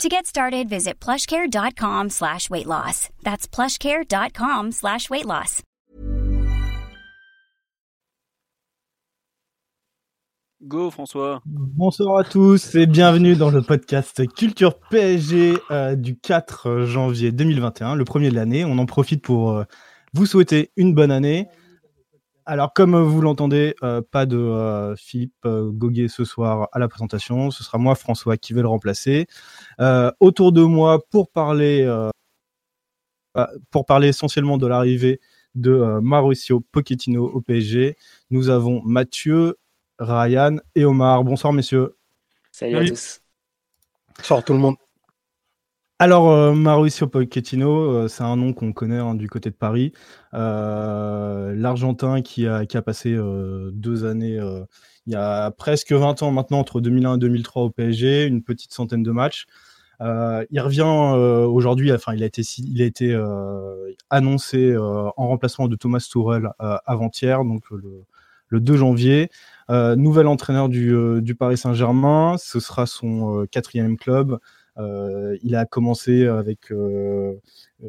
To get started, visit plushcare.com slash weight loss. That's plushcare.com slash weight loss. Go François. Bonsoir à tous et bienvenue dans le podcast Culture PSG euh, du 4 janvier 2021, le premier de l'année. On en profite pour euh, vous souhaiter une bonne année. Alors, comme vous l'entendez, euh, pas de euh, Philippe euh, Goguet ce soir à la présentation. Ce sera moi, François, qui vais le remplacer. autour de moi, pour parler, pour parler essentiellement de l'arrivée de Mauricio Pochettino au PSG, nous avons Mathieu, Ryan et Omar. Bonsoir, messieurs. Salut, à tous. Bonsoir tout le monde. Alors, euh, Mauricio Pochettino, euh, c'est un nom qu'on connaît hein, du côté de Paris. Euh, L'Argentin qui a, passé deux années, il y a presque 20 ans maintenant, entre 2001 et 2003 au PSG, une petite centaine de matchs. il revient aujourd'hui, enfin, il a été, annoncé en remplacement de Thomas Tourel avant-hier, donc le, le, 2 janvier. nouvel entraîneur du Paris Saint-Germain, ce sera son quatrième club. Euh, il a commencé avec euh, euh,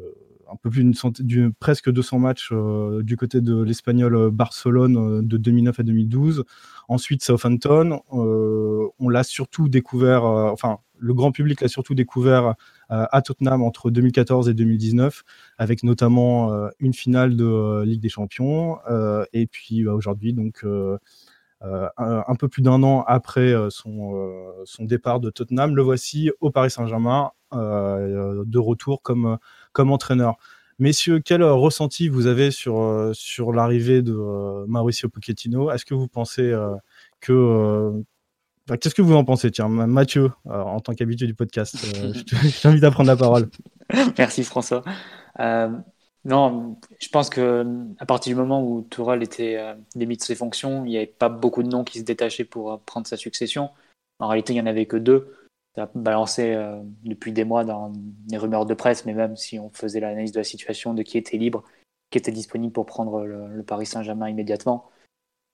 un peu plus d'une presque 200 matchs du côté de l'Espagnol Barcelone de 2009 à 2012. Ensuite, Southampton. on l'a surtout découvert, enfin, le grand public l'a surtout découvert à Tottenham entre 2014 et 2019, avec notamment une finale de Ligue des Champions. et puis bah, aujourd'hui, donc euh, un, peu plus d'un an après euh, son, euh, son départ de Tottenham, le voici au Paris Saint-Germain, de retour comme, comme entraîneur. Messieurs, quel ressenti vous avez sur, sur l'arrivée de Mauricio Pochettino? Est-ce que vous pensez que Qu'est-ce que vous en pensez? Tiens, Mathieu, en tant qu'habitué du podcast, je t'invite à prendre la parole. Merci François. Non, je pense que à partir du moment où Tourelle était euh, limite de ses fonctions, il n'y avait pas beaucoup de noms qui se détachaient pour euh, prendre sa succession. En réalité, il n'y en avait que deux. Ça a balancé euh, depuis des mois dans les rumeurs de presse, mais même si on faisait l'analyse de la situation, de qui était libre, qui était disponible pour prendre le, Paris Saint-Germain immédiatement,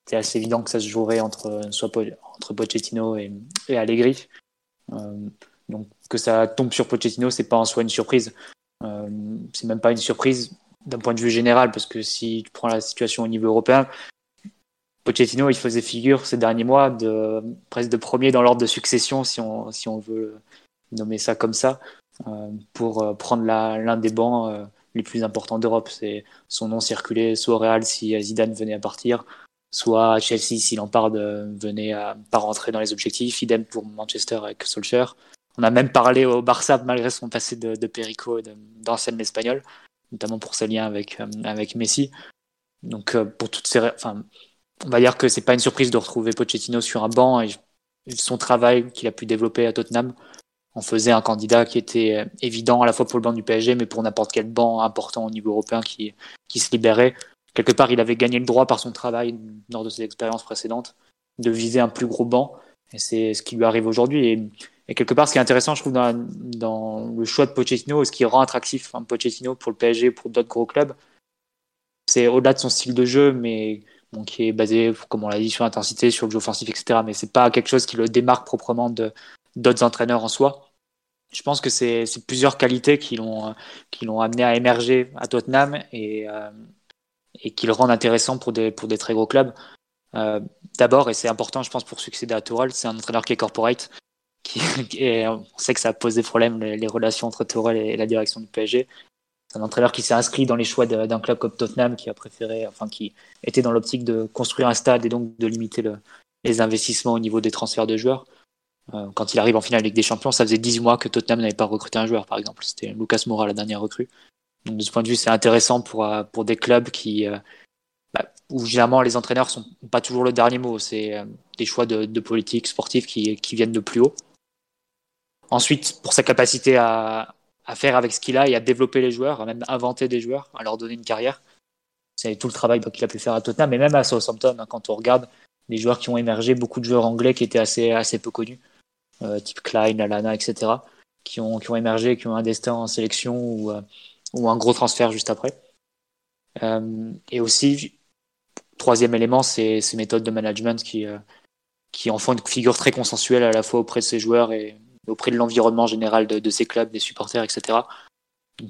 c'est assez évident que ça se jouerait entre, soit entre Pochettino et, et Allegri. donc que ça tombe sur Pochettino, c'est pas en soi une surprise. C'est même pas une surprise d'un point de vue général, parce que si tu prends la situation au niveau européen, Pochettino, il faisait figure ces derniers mois de presque de premier dans l'ordre de succession, si on, si on veut nommer ça comme ça, euh, pour euh, prendre l'un des bancs euh, les plus importants d'Europe. C'est son nom circulait soit au Real si Zidane venait à partir, soit à Chelsea si Lampard venait à pas rentrer dans les objectifs. Idem pour Manchester avec Solskjaer. On a même parlé au Barça malgré son passé de, de Perico et d'ancienne espagnol, notamment pour ses liens avec, euh, avec Messi. Donc euh, pour toutes ces, enfin, on va dire que c'est pas une surprise de retrouver Pochettino sur un banc et son travail qu'il a pu développer à Tottenham en faisait un candidat qui était euh, évident à la fois pour le banc du PSG mais pour n'importe quel banc important au niveau européen qui, qui se libérait. Quelque part, il avait gagné le droit par son travail lors de ses expériences précédentes de viser un plus gros banc et c'est ce qui lui arrive aujourd'hui. Et quelque part, ce qui est intéressant, je trouve, dans, le choix de Pochettino, et ce qui rend attractif hein, Pochettino pour le PSG, pour d'autres gros clubs, c'est au-delà de son style de jeu, mais qui est basé, comme on l'a dit, sur l'intensité, sur le jeu offensif, etc. Mais c'est pas quelque chose qui le démarque proprement de d'autres entraîneurs en soi. Je pense que c'est plusieurs qualités qui l'ont amené à émerger à Tottenham et euh, qui le rendent intéressant pour des pour des très gros clubs. Euh, D'abord, et c'est important, je pense, pour succéder à Tourelle, c'est un entraîneur qui est corporate on sait que ça pose des problèmes, les, relations entre Tourelle et, la direction du PSG. C'est un entraîneur qui s'est inscrit dans les choix d'un club comme Tottenham, qui a préféré, enfin, qui était dans l'optique de construire un stade et donc de limiter le, les investissements au niveau des transferts de joueurs. Euh, quand il arrive en finale avec des champions, ça faisait 10 mois que Tottenham n'avait pas recruté un joueur, par exemple. C'était Lucas Moura, la dernière recrue. De ce point de vue, c'est intéressant pour, euh, des clubs qui, euh, bah, où généralement les entraîneurs sont pas toujours le dernier mot. C'est des choix de, de politique sportive qui viennent de plus haut. Ensuite, pour sa capacité à, à faire avec ce qu'il a et à développer les joueurs, à même inventer des joueurs, à leur donner une carrière. c'est tout le travail qu'il a pu faire à Tottenham, mais même à Southampton, hein, quand on regarde les joueurs qui ont émergé, beaucoup de joueurs anglais qui étaient assez, assez peu connus, euh, type Klein, Alana, etc., qui ont, qui ont émergé, qui ont un destin en sélection ou, euh, ou un gros transfert juste après. Euh, et aussi, troisième élément, c'est ces méthodes de management qui, qui en font une figure très consensuelle à la fois auprès de ses joueurs et auprès de l'environnement général de, ses clubs, des supporters, etc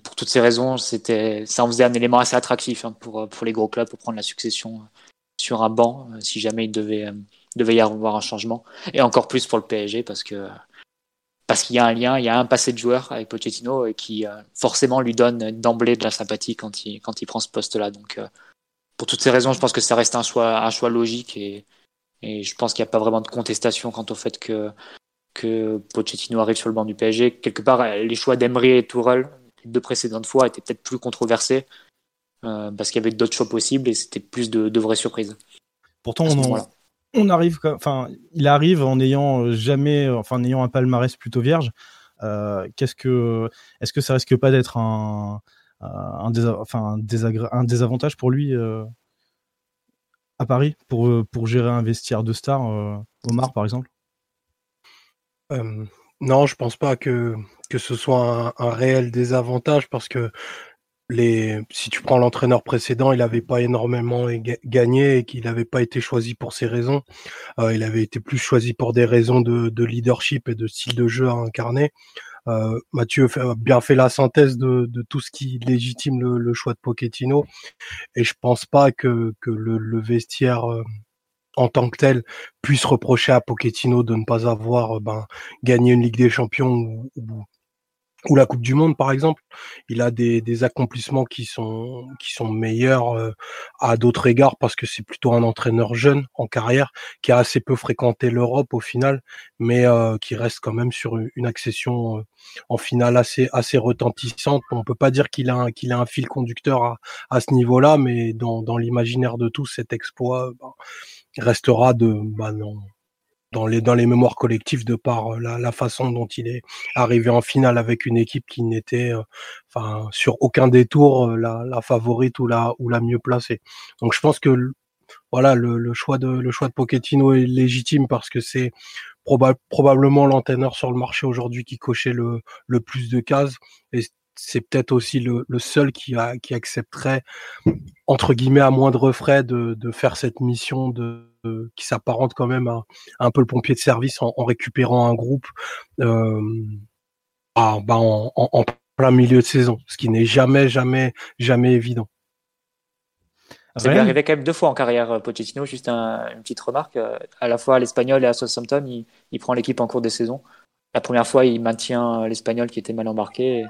pour toutes ces raisons, ça en faisait un élément assez attractif hein, pour, pour les gros clubs pour prendre la succession sur un banc euh, si jamais il devait, euh, devait y avoir un changement. Et encore plus pour le PSG parce que parce qu'il y a un lien, il y a un passé de joueur avec Pochettino et qui euh, forcément lui donne d'emblée de la sympathie quand il, quand il prend ce poste-là. Donc pour toutes ces raisons, je pense que ça reste un choix, un choix logique et, et je pense qu'il n'y a pas vraiment de contestation quant au fait que, que Pochettino arrive sur le banc du PSG. Quelque part, les choix d'Emery et Tourelle les deux précédentes fois étaient peut-être plus controversés euh, parce qu'il y avait d'autres choix possibles et c'était plus de, vraies surprises. Pourtant, on, arrive, enfin, il arrive en n'ayant euh, jamais, enfin, en ayant un palmarès plutôt vierge. Euh, qu'est-ce que, est-ce que ça risque pas d'être un, un, enfin, un, désavantage pour lui à Paris pour, pour gérer un vestiaire de stars, Omar par exemple? Non, je pense pas que que ce soit un, réel désavantage parce que les, si tu prends l'entraîneur précédent, il n'avait pas énormément gagné et qu'il n'avait pas été choisi pour ces raisons. Euh, il avait été plus choisi pour des raisons de, de, leadership et de style de jeu à incarner. Euh, Mathieu a bien fait la synthèse de, de tout ce qui légitime le, le, choix de Pochettino et je pense pas que, que le, le vestiaire euh, en tant que tel puisse reprocher à Pochettino de ne pas avoir euh, ben, gagné une Ligue des Champions ou, la Coupe du Monde par exemple, il a des, accomplissements qui sont meilleurs euh, à d'autres égards parce que c'est plutôt un entraîneur jeune en carrière qui a assez peu fréquenté l'Europe au final, mais euh, qui reste quand même sur une accession en finale assez assez retentissante. On peut pas dire qu'il a un fil conducteur à, ce niveau-là, mais dans, l'imaginaire de tous, cet exploit bah, restera de bah non dans les, dans les mémoires collectives de par euh, la, la, façon dont il est arrivé en finale avec une équipe qui n'était euh, enfin sur aucun détour euh, la, la, favorite ou la, ou la mieux placée. Donc je pense que voilà le, le choix de le choix de Pochettino est légitime parce que c'est probablement l'entraîneur sur le marché aujourd'hui qui cochait le, le plus de cases et c'est peut-être aussi le, le, seul qui, a, qui accepterait entre guillemets à moindre frais de, de faire cette mission de qui s'apparente quand même à, un peu le pompier de service en, récupérant un groupe euh, bah, en, plein milieu de saison, ce qui n'est jamais, jamais, jamais évident. Ça lui arrivé quand même deux fois en carrière, euh, Pochettino. Juste une petite remarque. Euh, à la fois à l'Espagnol et à Southampton, il, il prend l'équipe en cours de saison. La première fois, il maintient l'Espagnol qui était mal embarqué.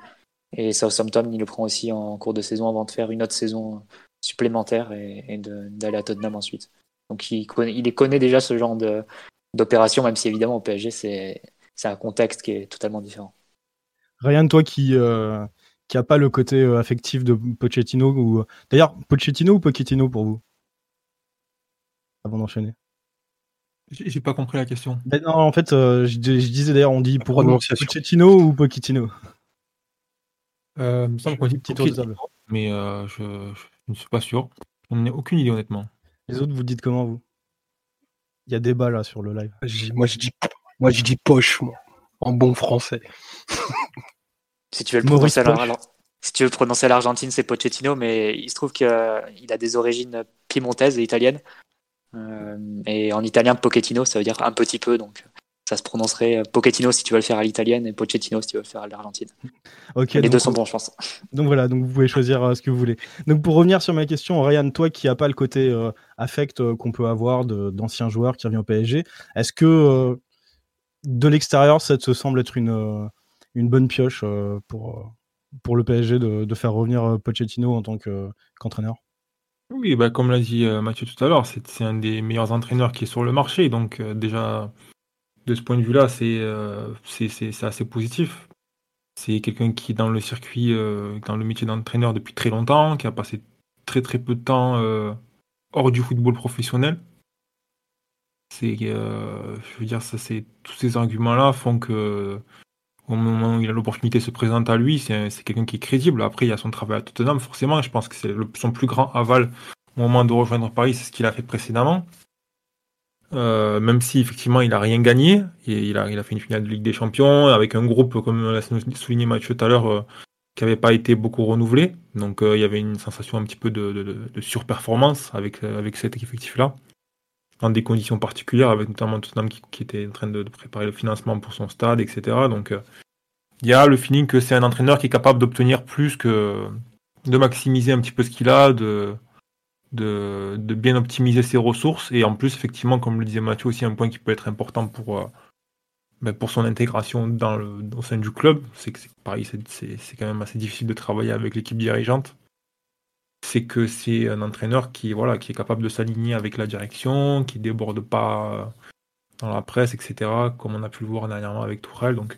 Et, Southampton, il le prend aussi en cours de saison avant de faire une autre saison supplémentaire et, et d'aller à Tottenham ensuite. Donc il, connaît, il connaît déjà ce genre d'opération, même si évidemment au PSG, c'est un contexte qui est totalement différent. Ryan, toi qui euh, qui a pas le côté euh, affectif de Pochettino ou d'ailleurs Pochettino ou Pochettino pour vous? Avant d'enchaîner. J'ai pas compris la question. Ben non, en fait, euh, je, disais d'ailleurs, on dit pour Pochettino ou Pochettino? Euh, il me semble qu'on dit Pochettino, mais je, je, ne suis pas sûr. Je n'ai aucune idée honnêtement. Les autres, vous dites comment vous? Il y a débat là sur le live. Moi je dis, moi je dis poche, moi, en bon français. si tu veux le prononcer à si tu veux prononcer l'Argentine, c'est Pochettino, mais il se trouve qu'il a des origines piémontaises et italiennes. Euh, et en italien, Pochettino, ça veut dire un petit peu, donc ça se prononcerait euh, Pochettino si tu veux le faire à l'italienne et Pochettino si tu veux le faire à l'Argentine. les deux sont bons, je pense. Donc voilà, donc vous pouvez choisir euh, ce que vous voulez. Donc pour revenir sur ma question, Ryan, toi qui n'as pas le côté euh, affect qu'on peut avoir d'anciens joueurs qui reviennent au PSG, est-ce que de l'extérieur, ça te semble être une, une bonne pioche pour, pour le PSG de, faire revenir Pochettino en tant qu'entraîneur? Oui, bah, comme l'a dit Mathieu tout à l'heure, c'est un des meilleurs entraîneurs qui est sur le marché. Donc déjà, de ce point de vue-là, euh, c'est assez positif. C'est quelqu'un qui est dans le circuit, euh, dans le métier d'entraîneur depuis très longtemps, qui a passé très très peu de temps euh, hors du football professionnel. C'est, je veux dire, c'est tous ces arguments-là font que au moment où il a l'opportunité se présente à lui, c'est quelqu'un qui est crédible. Après, il y a son travail à Tottenham, forcément. Je pense que c'est son plus grand aval au moment de rejoindre Paris, c'est ce qu'il a fait précédemment. Euh, même si effectivement il a rien gagné, il a, il a fait une finale de Ligue des Champions avec un groupe, comme l'a souligné Mathieu tout à l'heure, euh, qui n'avait pas été beaucoup renouvelé. Donc euh, il y avait une sensation un petit peu de, de, surperformance avec, avec cet effectif-là, dans des conditions particulières, avec notamment Tottenham qui, qui était en train de, préparer le financement pour son stade, etc. Donc il y a le feeling que c'est un entraîneur qui est capable d'obtenir plus que de maximiser un petit peu ce qu'il a, de de, bien optimiser ses ressources. Et en plus, effectivement, comme le disait Mathieu, aussi un point qui peut être important pour, euh, ben, pour son intégration dans le, au sein du club, c'est que pareil, c'est quand même assez difficile de travailler avec l'équipe dirigeante. C'est que c'est un entraîneur qui, voilà, qui est capable de s'aligner avec la direction, qui déborde pas dans la presse, etc., comme on a pu le voir dernièrement avec Tourelle. Donc,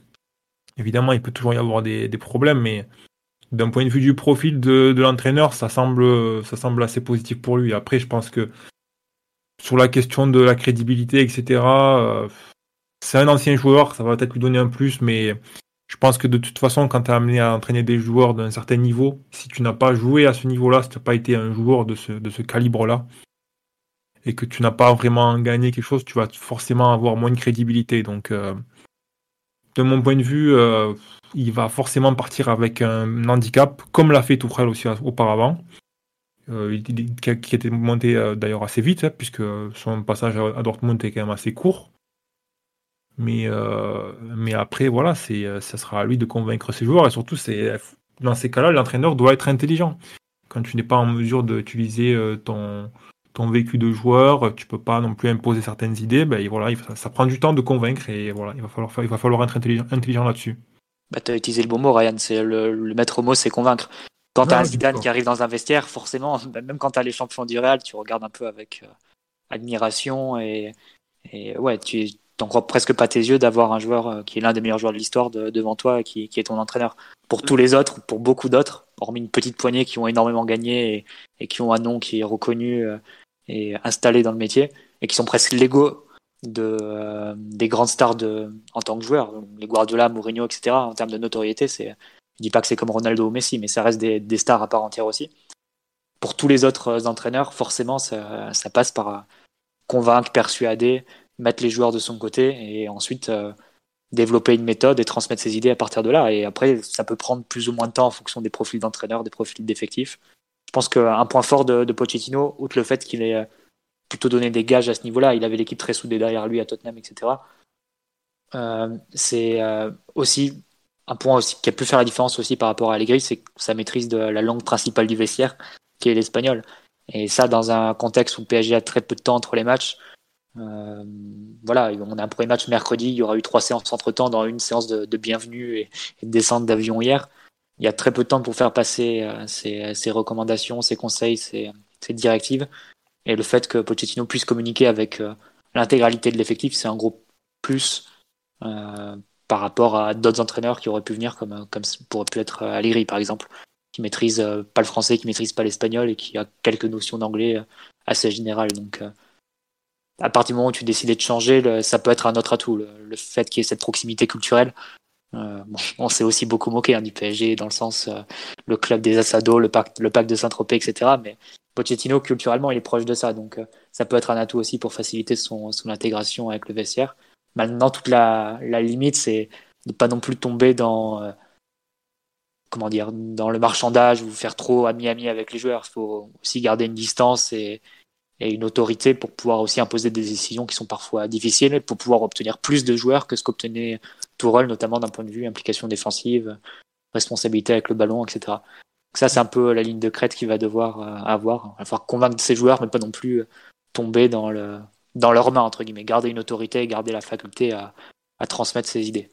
évidemment, il peut toujours y avoir des, des problèmes, mais d'un point de vue du profil de, l'entraîneur, ça semble, ça semble assez positif pour lui. Après, je pense que sur la question de la crédibilité, etc., euh, c'est un ancien joueur, ça va peut-être lui donner un plus, mais je pense que de toute façon, quand tu es amené à entraîner des joueurs d'un certain niveau, si tu n'as pas joué à ce niveau-là, si tu n'as pas été un joueur de ce, de ce calibre-là, et que tu n'as pas vraiment gagné quelque chose, tu vas forcément avoir moins de crédibilité. Donc, euh, de mon point de vue, euh, il va forcément partir avec un handicap, comme l'a fait Tourelle aussi auparavant, euh, qui était monté euh, d'ailleurs assez vite, hein, puisque son passage à Dortmund est quand même assez court. Mais, mais après, voilà, ça sera à lui de convaincre ses joueurs, et surtout, dans ces cas-là, l'entraîneur doit être intelligent. Quand tu n'es pas en mesure d'utiliser ton, ton vécu de joueur, tu peux pas non plus imposer certaines idées, ben voilà, ça, prend du temps de convaincre et voilà, il va falloir, être intelligent là-dessus. Bah, tu as utilisé le bon mot, Ryan, c'est le, maître mot, c'est convaincre. Quand tu as un Zidane qui arrive dans un vestiaire, forcément, bah, même quand tu as les champions du Real, tu regardes un peu avec euh, admiration et, et ouais, tu n'en crois presque pas tes yeux d'avoir un joueur euh, qui est l'un des meilleurs joueurs de l'histoire devant toi et qui, qui, est ton entraîneur. Pour tous les autres, pour beaucoup d'autres, hormis une petite poignée qui ont énormément gagné et, et qui ont un nom qui est reconnu euh, et installés dans le métier et qui sont presque l'ego de, euh, des grandes stars de, en tant que joueurs, les Guardiola, Mourinho, etc. En termes de notoriété, c'est, je dis pas que c'est comme Ronaldo ou Messi, mais ça reste des, des, stars à part entière aussi. Pour tous les autres euh, entraîneurs, forcément, ça, ça passe par euh, convaincre, persuader, mettre les joueurs de son côté et ensuite développer une méthode et transmettre ses idées à partir de là. Et après, ça peut prendre plus ou moins de temps en fonction des profils d'entraîneurs, des profils d'effectifs. Je pense qu'un point fort de, de, Pochettino, outre le fait qu'il ait euh, plutôt donné des gages à ce niveau-là, il avait l'équipe très soudée derrière lui à Tottenham, etc. Euh, c'est euh, aussi un point aussi qui a pu faire la différence aussi par rapport à Allegri, c'est sa maîtrise de la langue principale du vestiaire, qui est l'espagnol. Et ça, dans un contexte où PSG a très peu de temps entre les matchs, voilà, on a un premier match mercredi, il y aura eu trois séances entre temps dans une séance de, bienvenue et, de descente d'avion hier il y a très peu de temps pour faire passer euh, recommandations, ses conseils, ses, directives. Et le fait que Pochettino puisse communiquer avec euh, l'intégralité de l'effectif, c'est un gros plus euh, par rapport à d'autres entraîneurs qui auraient pu venir, comme, comme pourrait pu être Aliri par exemple, qui maîtrise pas le français, qui maîtrise pas l'espagnol et qui a quelques notions d'anglais assez générales. Donc, à partir du moment où tu décides de changer, ça peut être un autre atout. le fait qu'il y ait cette proximité culturelle, euh, on s'est aussi beaucoup moqué hein, du PSG dans le sens euh, le club des Assados, le parc, le parc de Saint-Tropez, etc. Mais Pochettino, culturellement, il est proche de ça. Donc, euh, ça peut être un atout aussi pour faciliter son, son intégration avec le vestiaire. Maintenant, toute la, la limite, c'est de pas non plus tomber dans, comment dire, dans le marchandage ou faire trop ami-ami avec les joueurs. Il faut aussi garder une distance et, et une autorité pour pouvoir aussi imposer des décisions qui sont parfois difficiles, pour pouvoir obtenir plus de joueurs que ce qu'obtenait Tourelle, notamment d'un point de vue implication défensive, responsabilité avec le ballon, etc. Donc ça, c'est un peu la ligne de crête qu'il va devoir euh, avoir. Il va falloir convaincre ses joueurs, mais pas non plus euh, tomber dans, le, dans leurs mains, entre guillemets. Garder une autorité, garder la faculté à, à transmettre ses idées.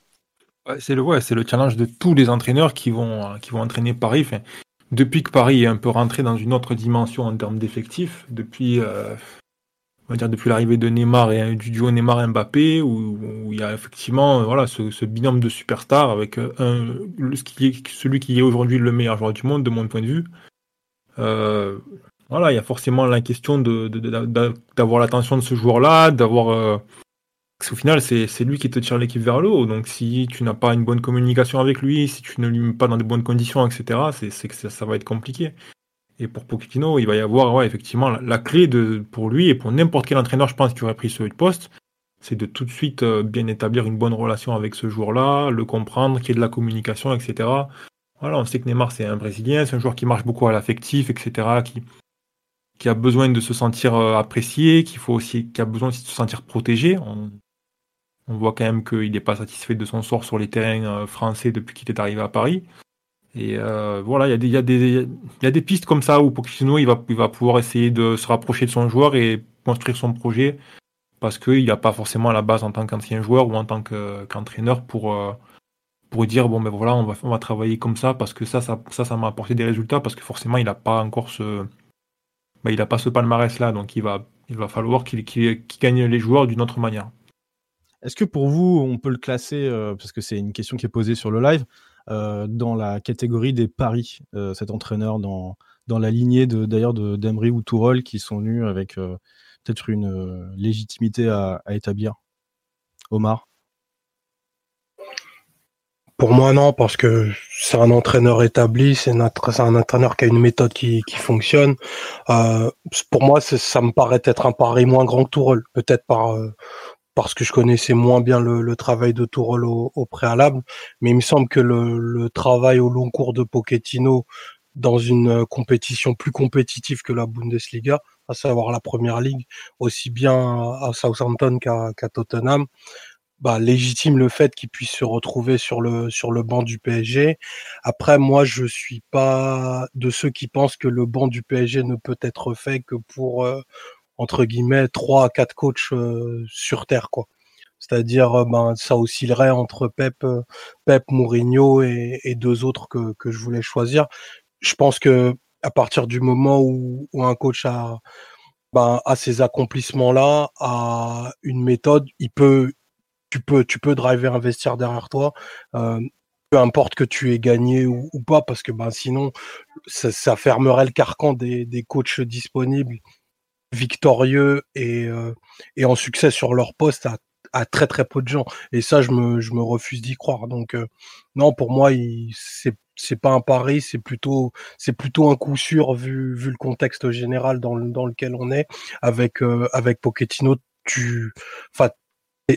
c'est le, ouais, le challenge de tous les entraîneurs qui vont, euh, qui vont entraîner Paris. Enfin, depuis que Paris est un peu rentré dans une autre dimension en termes d'effectifs, depuis, euh, on va dire depuis l'arrivée de Neymar et du duo Neymar-Mbappé, où, il y a effectivement voilà, ce, binôme de superstars avec euh, un, celui qui est aujourd'hui le meilleur joueur du monde, de mon point de vue. Euh, voilà, il y a forcément la question de, d'avoir l'attention de ce joueur-là, d'avoir au final, c'est lui qui te tire l'équipe vers le haut. Donc, si tu n'as pas une bonne communication avec lui, si tu ne lui mets pas dans de bonnes conditions, etc., c'est que ça, va être compliqué. Et pour Pochettino, il va y avoir, ouais, effectivement, la, clé de, pour lui et pour n'importe quel entraîneur, je pense, qui aurait pris ce poste, c'est de tout de suite euh, bien établir une bonne relation avec ce joueur-là, le comprendre, qu'il y ait de la communication, etc. Voilà, on sait que Neymar, c'est un Brésilien, c'est un joueur qui marche beaucoup à l'affectif, etc., qui, qui a besoin de se sentir euh, apprécié, qu'il faut aussi, qui a besoin aussi de se sentir protégé. On voit quand même qu'il n'est pas satisfait de son sort sur les terrains euh, français depuis qu'il est arrivé à Paris. Et euh, voilà, il y, a des, pistes comme ça où Pochettino il va, il va pouvoir essayer de se rapprocher de son joueur et construire son projet parce qu'il n'a pas forcément la base en tant qu'ancien joueur ou en tant qu'entraîneur pour, euh, pour dire bon ben voilà on va, on va travailler comme ça parce que ça ça ça, m'a apporté des résultats parce que forcément il n'a pas encore ce ben, il a pas ce palmarès là donc il va il va falloir qu'il gagne les joueurs d'une autre manière. Est-ce que pour vous, on peut le classer, euh, parce que c'est une question qui est posée sur le live, euh, dans la catégorie des paris, euh, cet entraîneur, dans, la lignée d'ailleurs de, ou Tourol, qui sont venus avec peut-être une légitimité à, établir? Omar? Pour moi, non, parce que c'est un entraîneur établi, c'est un, entraîneur qui a une méthode qui, fonctionne. pour moi, ça me paraît être un pari moins grand que Tourol, peut-être par parce que je connaissais moins bien le, travail de Tourelle au, préalable, mais il me semble que le, travail au long cours de Pochettino dans une compétition plus compétitive que la Bundesliga, à savoir la Première Ligue, aussi bien à Southampton qu'à Tottenham, bah, légitime le fait qu'il puisse se retrouver sur le sur le banc du PSG. Après, moi, je suis pas de ceux qui pensent que le banc du PSG ne peut être fait que pour euh, entre guillemets trois à quatre coachs euh, sur terre quoi. C'est-à-dire euh, ben ça oscillerait entre Pep euh, Pep Mourinho et, et, deux autres que, que je voulais choisir. Je pense que à partir du moment où, où un coach a ben, a ces accomplissements là, a une méthode, il peut tu peux tu peux driver investir derrière toi. Euh, peu importe que tu aies gagné ou, ou pas, parce que ben sinon ça, ça fermerait le carcan des, des coachs disponibles victorieux et, euh, et en succès sur leur poste à, à, très très peu de gens. Et ça, je me, je me refuse d'y croire. Donc euh, non, pour moi, c'est c'est pas un pari, c'est plutôt c'est plutôt un coup sûr vu vu le contexte général dans, dans lequel on est. Avec euh, avec Pochettino, tu enfin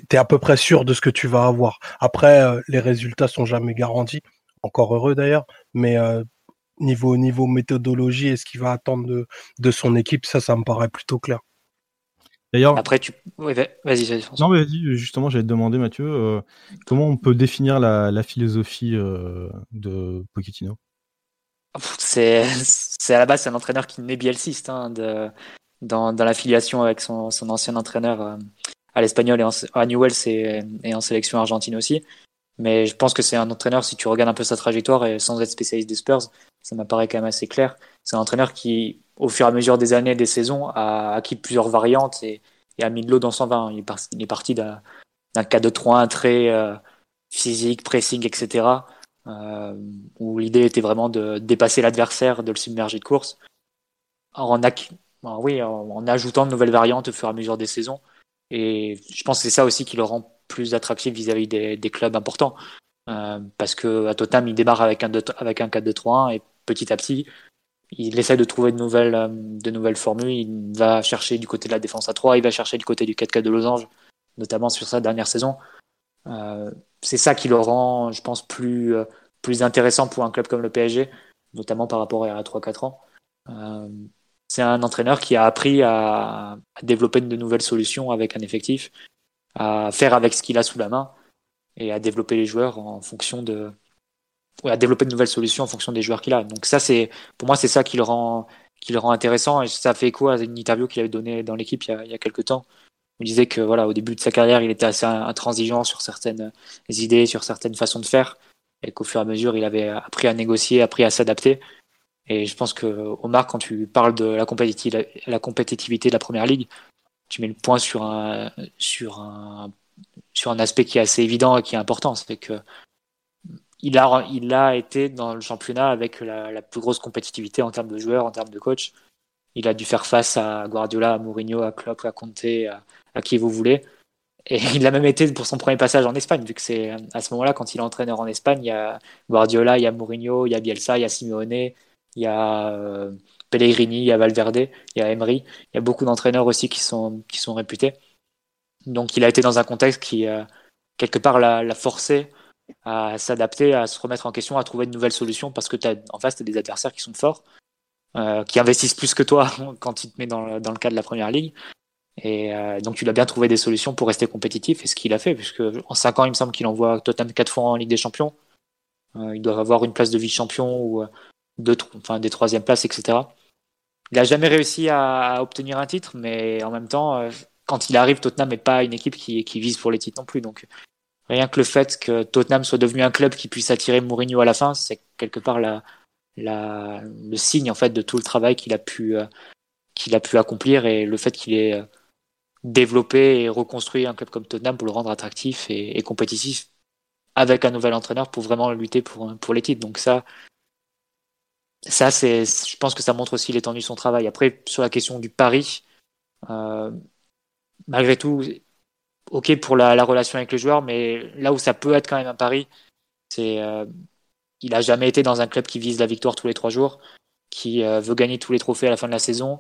t'es à peu près sûr de ce que tu vas avoir. Après, les résultats sont jamais garantis. Encore heureux d'ailleurs, mais niveau, niveau méthodologie et ce qu'il va attendre de, de son équipe, ça, ça me paraît plutôt clair. D'ailleurs, après, tu. vas-y, vas-y, Non, mais vas-y, justement, j'allais te demander, Mathieu, euh, comment on peut définir la, la philosophie euh, de Pochettino? C'est, à la base, c'est un entraîneur qui n'est bielciste hein, de, dans, dans l'affiliation avec son, son, ancien entraîneur euh, à l'Espagnol et à Newell's et, et en sélection argentine aussi. Mais je pense que c'est un entraîneur, si tu regardes un peu sa trajectoire et sans être spécialiste des Spurs, ça m'apparaît quand même assez clair. C'est un entraîneur qui, au fur et à mesure des années et des saisons, a acquis plusieurs variantes et, a mis de l'eau dans son vin. Il est, parti d'un cas de 3-1 très euh, physique, pressing, etc. Euh, où l'idée était vraiment de dépasser l'adversaire, de le submerger de course. En, oui, en, ajoutant de nouvelles variantes au fur et à mesure des saisons. Et je pense que c'est ça aussi qui le rend plus attractif vis-à-vis des, clubs importants. Euh, parce que à Tottenham, il démarre avec un, avec un 4-2-3-1 et petit à petit, il essaie de trouver de nouvelles, euh, de nouvelles formules. Il va chercher du côté de la défense à 3, il va chercher du côté du 4-4 de Losange, notamment sur sa dernière saison. Euh, c'est ça qui le rend, je pense, plus, euh, plus intéressant pour un club comme le PSG, notamment par rapport à 3-4 ans. Euh, c'est un entraîneur qui a appris à, à, développer de nouvelles solutions avec un effectif, à faire avec ce qu'il a sous la main et à développer les joueurs en fonction de, à développer de nouvelles solutions en fonction des joueurs qu'il a. Donc ça, c'est pour moi, c'est ça qui le rend qui le rend intéressant. Et ça fait écho à une interview qu'il avait donnée dans l'équipe il, il, y a quelques temps. Il disait que voilà, au début de sa carrière, il était assez intransigeant sur certaines idées, sur certaines façons de faire, et qu'au fur et à mesure, il avait appris à négocier, appris à s'adapter. Et je pense que Omar, quand tu parles de la compétitivité, la compétitivité de la première ligue, tu mets le point sur un sur un sur un aspect qui est assez évident et qui est important, c'est que il a, il a été dans le championnat avec la, plus grosse compétitivité en termes de joueurs, en termes de coach. Il a dû faire face à Guardiola, à Mourinho, à Klopp, à Conte, à, qui vous voulez. Et il l'a même été pour son premier passage en Espagne, vu que c'est à ce moment-là, quand il est entraîneur en Espagne, il y a Guardiola, il y a Mourinho, il y a Bielsa, il y a Simeone, il y a euh, Pellegrini, il y a Valverde, il y a Emery. Il y a beaucoup d'entraîneurs aussi qui sont, qui sont réputés. Donc il a été dans un contexte qui, euh, quelque part, l'a forcé à s'adapter, à se remettre en question, à trouver de nouvelles solutions, parce que as, en face, tu des adversaires qui sont forts, euh, qui investissent plus que toi quand il te met dans le, dans le cas de la première ligue. Et euh, donc, tu l'as bien trouvé des solutions pour rester compétitif, et ce qu'il a fait, puisque en 5 ans, il me semble qu'il envoie Tottenham 4 fois en Ligue des Champions. Euh, ils doivent avoir une place de vice-champion ou euh, deux, enfin, des troisième places, etc. Il n'a jamais réussi à, obtenir un titre, mais en même temps, quand il arrive, Tottenham n'est pas une équipe qui, vise pour les titres non plus. Donc, rien que le fait que Tottenham soit devenu un club qui puisse attirer Mourinho à la fin, c'est quelque part le signe en fait de tout le travail qu'il a pu euh, qu'il a pu accomplir et le fait qu'il ait développé et reconstruit un club comme Tottenham pour le rendre attractif et, et compétitif avec un nouvel entraîneur pour vraiment lutter pour, pour les titres. Donc ça, ça c'est, je pense que ça montre aussi l'étendue de son travail. Après, sur la question du pari, euh, malgré tout, ok pour la, la, relation avec les joueurs, mais là où ça peut être quand même un pari, c'est euh, il a jamais été dans un club qui vise la victoire tous les trois jours, qui euh, veut gagner tous les trophées à la fin de la saison,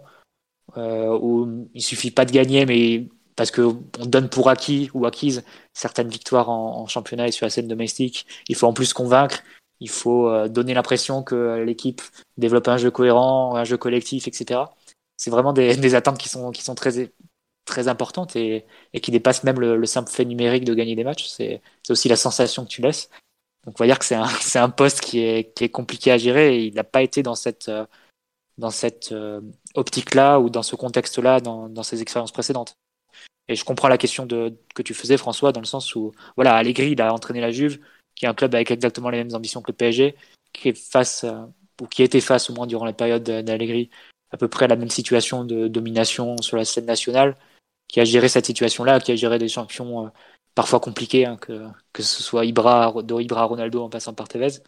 euh, où il suffit pas de gagner, mais parce que on donne pour acquis ou acquise certaines victoires en, championnat et sur la scène domestique. Il faut en plus convaincre, il faut euh, donner l'impression que l'équipe développe un jeu cohérent, un jeu collectif, etc. C'est vraiment des, des, attentes qui sont, qui sont très, très importantes et, et qui dépassent même le, le, simple fait numérique de gagner des matchs. C'est aussi la sensation que tu laisses. Donc on va dire que c'est un, un poste qui est, qui est compliqué à gérer et il n'a pas été dans cette, euh, dans cette euh, optique-là ou dans ce contexte-là dans, dans ses expériences précédentes. Et je comprends la question de, que tu faisais, François, dans le sens où, voilà, Allegri, il a entraîné la Juve, qui est un club avec exactement les mêmes ambitions que le PSG, qui est face, euh, ou qui était face, au moins durant la période d'Allegri, à peu près à la même situation de domination sur la scène nationale, qui a géré cette situation-là, qui a géré des champions euh, parfois compliqués, hein, que, que ce soit Ibra, de Ibra Ronaldo en passant par Tevez.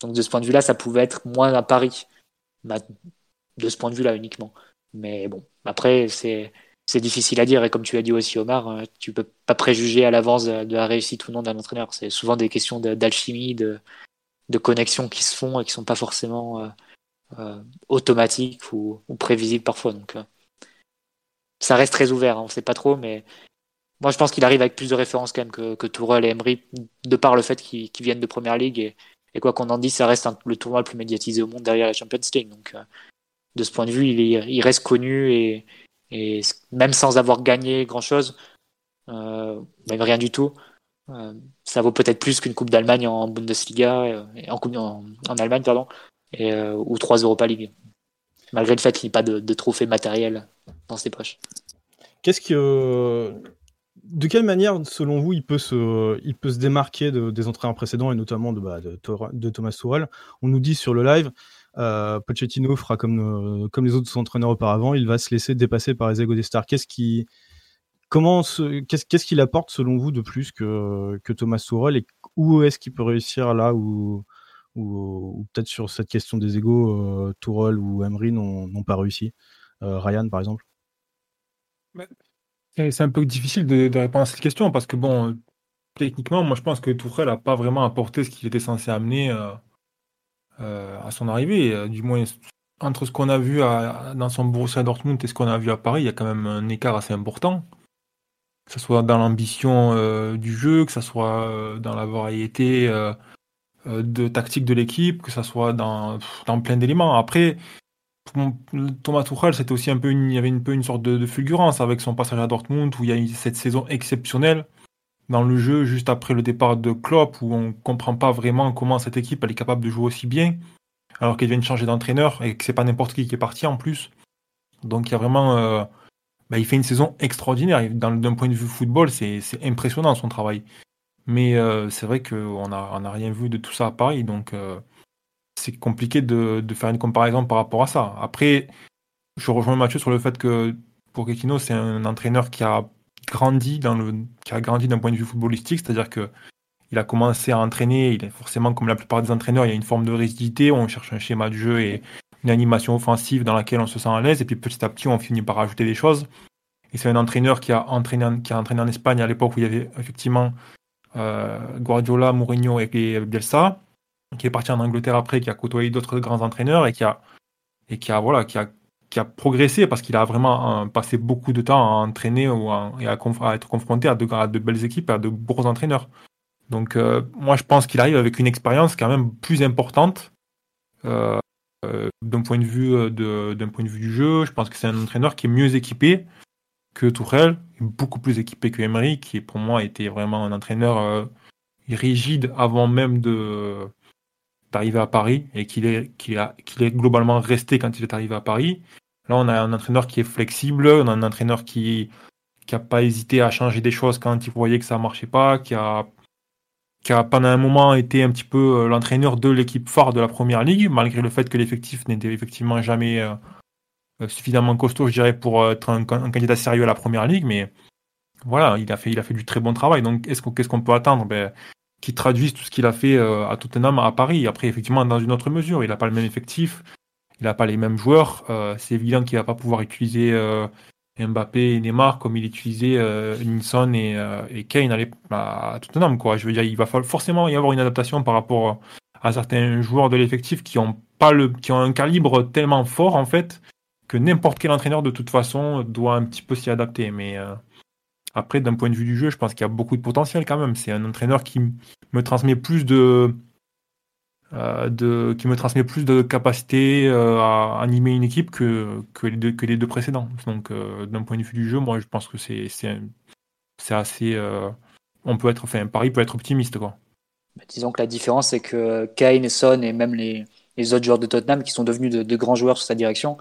Donc de ce point de vue-là, ça pouvait être moins un pari, de ce point de vue-là uniquement. Mais bon, après, c'est difficile à dire et comme tu as dit aussi Omar, euh, tu peux pas préjuger à l'avance de la réussite ou non d'un entraîneur. C'est souvent des questions d'alchimie, de, de connexions qui se font et qui sont pas forcément euh, automatiques ou, prévisibles parfois. Donc ça reste très ouvert, hein, on sait pas trop, mais moi je pense qu'il arrive avec plus de références quand même que, que et Emery, de par le fait qu'ils qu viennent de première ligue et, quoi qu'on en dise, ça reste le tournoi le plus médiatisé au monde derrière la Champions League. Donc de ce point de vue, il, est, il reste connu et même sans avoir gagné grand-chose, euh, même rien du tout, euh, ça vaut peut-être plus qu'une Coupe d'Allemagne en Bundesliga, euh, en, Allemagne, pardon, euh, ou trois Europa League, malgré le fait qu'il n'y ait pas de, trophée matériel dans ses poches. Qu'est-ce que. De quelle manière, selon vous, il peut se, il peut se démarquer de, des entraîneurs précédents et notamment de, bah, de, Thomas Tuchel? On nous dit sur le live, euh, Pochettino fera comme, euh, comme les autres entraîneurs auparavant, il va se laisser dépasser par les égos des stars. Qu'est-ce qui, comment, qu'est-ce qu'il apporte selon vous de plus que, que Thomas Tuchel et où est-ce qu'il peut réussir là où, ou peut-être sur cette question des égos, euh, ou Emery n'ont pas réussi. Euh, Ryan, par exemple? C'est un peu difficile de, répondre à cette question parce que bon, techniquement, moi je pense que Tourelle n'a pas vraiment apporté ce qu'il était censé amener. Euh euh, à son arrivée. Euh, du moins, entre ce qu'on a vu dans son Borussia Dortmund et ce qu'on a vu à Paris, il y a quand même un écart assez important. Que ce soit dans l'ambition du jeu, que ce soit dans la variété de tactique de l'équipe, que ce soit dans, dans plein d'éléments. Après, Thomas Tuchel, c'était aussi un peu une, il y avait peu une sorte de, fulgurance avec son passage à Dortmund où il y a eu cette saison exceptionnelle dans le jeu juste après le départ de Klopp où on comprend pas vraiment comment cette équipe elle est capable de jouer aussi bien alors qu'elle vient de changer d'entraîneur et que c'est pas n'importe qui qui est parti en plus. Donc il y a vraiment euh, bah, il fait une saison extraordinaire. D'un point de vue football, c'est impressionnant son travail. Mais euh, c'est vrai qu'on n'a on a rien vu de tout ça à Paris, donc euh, c'est compliqué de, de, faire une comparaison par rapport à ça. Après, je rejoins Mathieu sur le fait que Pochettino, c'est un entraîneur qui a grandi dans le, qui a grandi d'un point de vue footballistique, c'est-à-dire que il a commencé à entraîner, il est forcément comme la plupart des entraîneurs, il y a une forme de rigidité, on cherche un schéma de jeu et une animation offensive dans laquelle on se sent à l'aise, et puis petit à petit on finit par rajouter des choses. Et c'est un entraîneur qui a entraîné, qui a entraîné en Espagne à l'époque où il y avait effectivement euh, Guardiola, Mourinho et, Bielsa, qui est parti en Angleterre après, qui a côtoyé d'autres grands entraîneurs et qui a, et qui a, voilà, qui a, qui a progressé parce qu'il a vraiment euh, passé beaucoup de temps à entraîner ou et à, être confronté à de, belles équipes, à de gros entraîneurs. Donc, euh, moi, je pense qu'il arrive avec une expérience quand même plus importante d'un point de vue d'un point de vue du jeu. Je pense que c'est un entraîneur qui est mieux équipé que Tourelle, beaucoup plus équipé que Emery, qui pour moi était vraiment un entraîneur euh, rigide avant même de d'arriver à Paris et qu'il est, qu'il est globalement resté quand il est arrivé à Paris. Là, on a un entraîneur qui est flexible, on a un entraîneur qui qui a pas hésité à changer des choses quand il voyait que ça marchait pas, qui a qui a pendant un moment été un petit peu euh, l'entraîneur de l'équipe phare de la première ligue, malgré le fait que l'effectif n'était effectivement jamais euh, euh, suffisamment costaud, je dirais, pour être un, candidat sérieux à la première ligue, mais voilà, il a fait, il a fait du très bon travail. Donc, est-ce qu'est-ce qu'on peut attendre? Ben, Qu'il traduise tout ce qu'il a fait euh, à Tottenham, à Paris. Après, effectivement, dans une autre mesure, il n'a pas le même effectif, il n'a pas les mêmes joueurs. c'est évident qu'il va pas pouvoir utiliser Mbappé et Neymar comme il utilisait Nilsson et, Kane à, à, Tottenham. Quoi. Je veux dire, il va forcément y avoir une adaptation par rapport à certains joueurs de l'effectif qui ont pas le, qui ont un calibre tellement fort en fait que n'importe quel entraîneur de toute façon doit un petit peu s'y adapter. Mais euh, après, d'un point de vue du jeu, je pense qu'il y a beaucoup de potentiel quand même. C'est un entraîneur qui me transmet plus de, euh, de qui me transmet plus de capacité euh, à animer une équipe que, que, les, deux, précédents. Donc, d'un point de vue du jeu, moi, je pense que c'est c'est assez. on peut être, enfin, Paris peut être optimiste, quoi. Bah, disons que la différence, c'est que Kane, Son et même les, les autres joueurs de Tottenham qui sont devenus de, de grands joueurs sous sa direction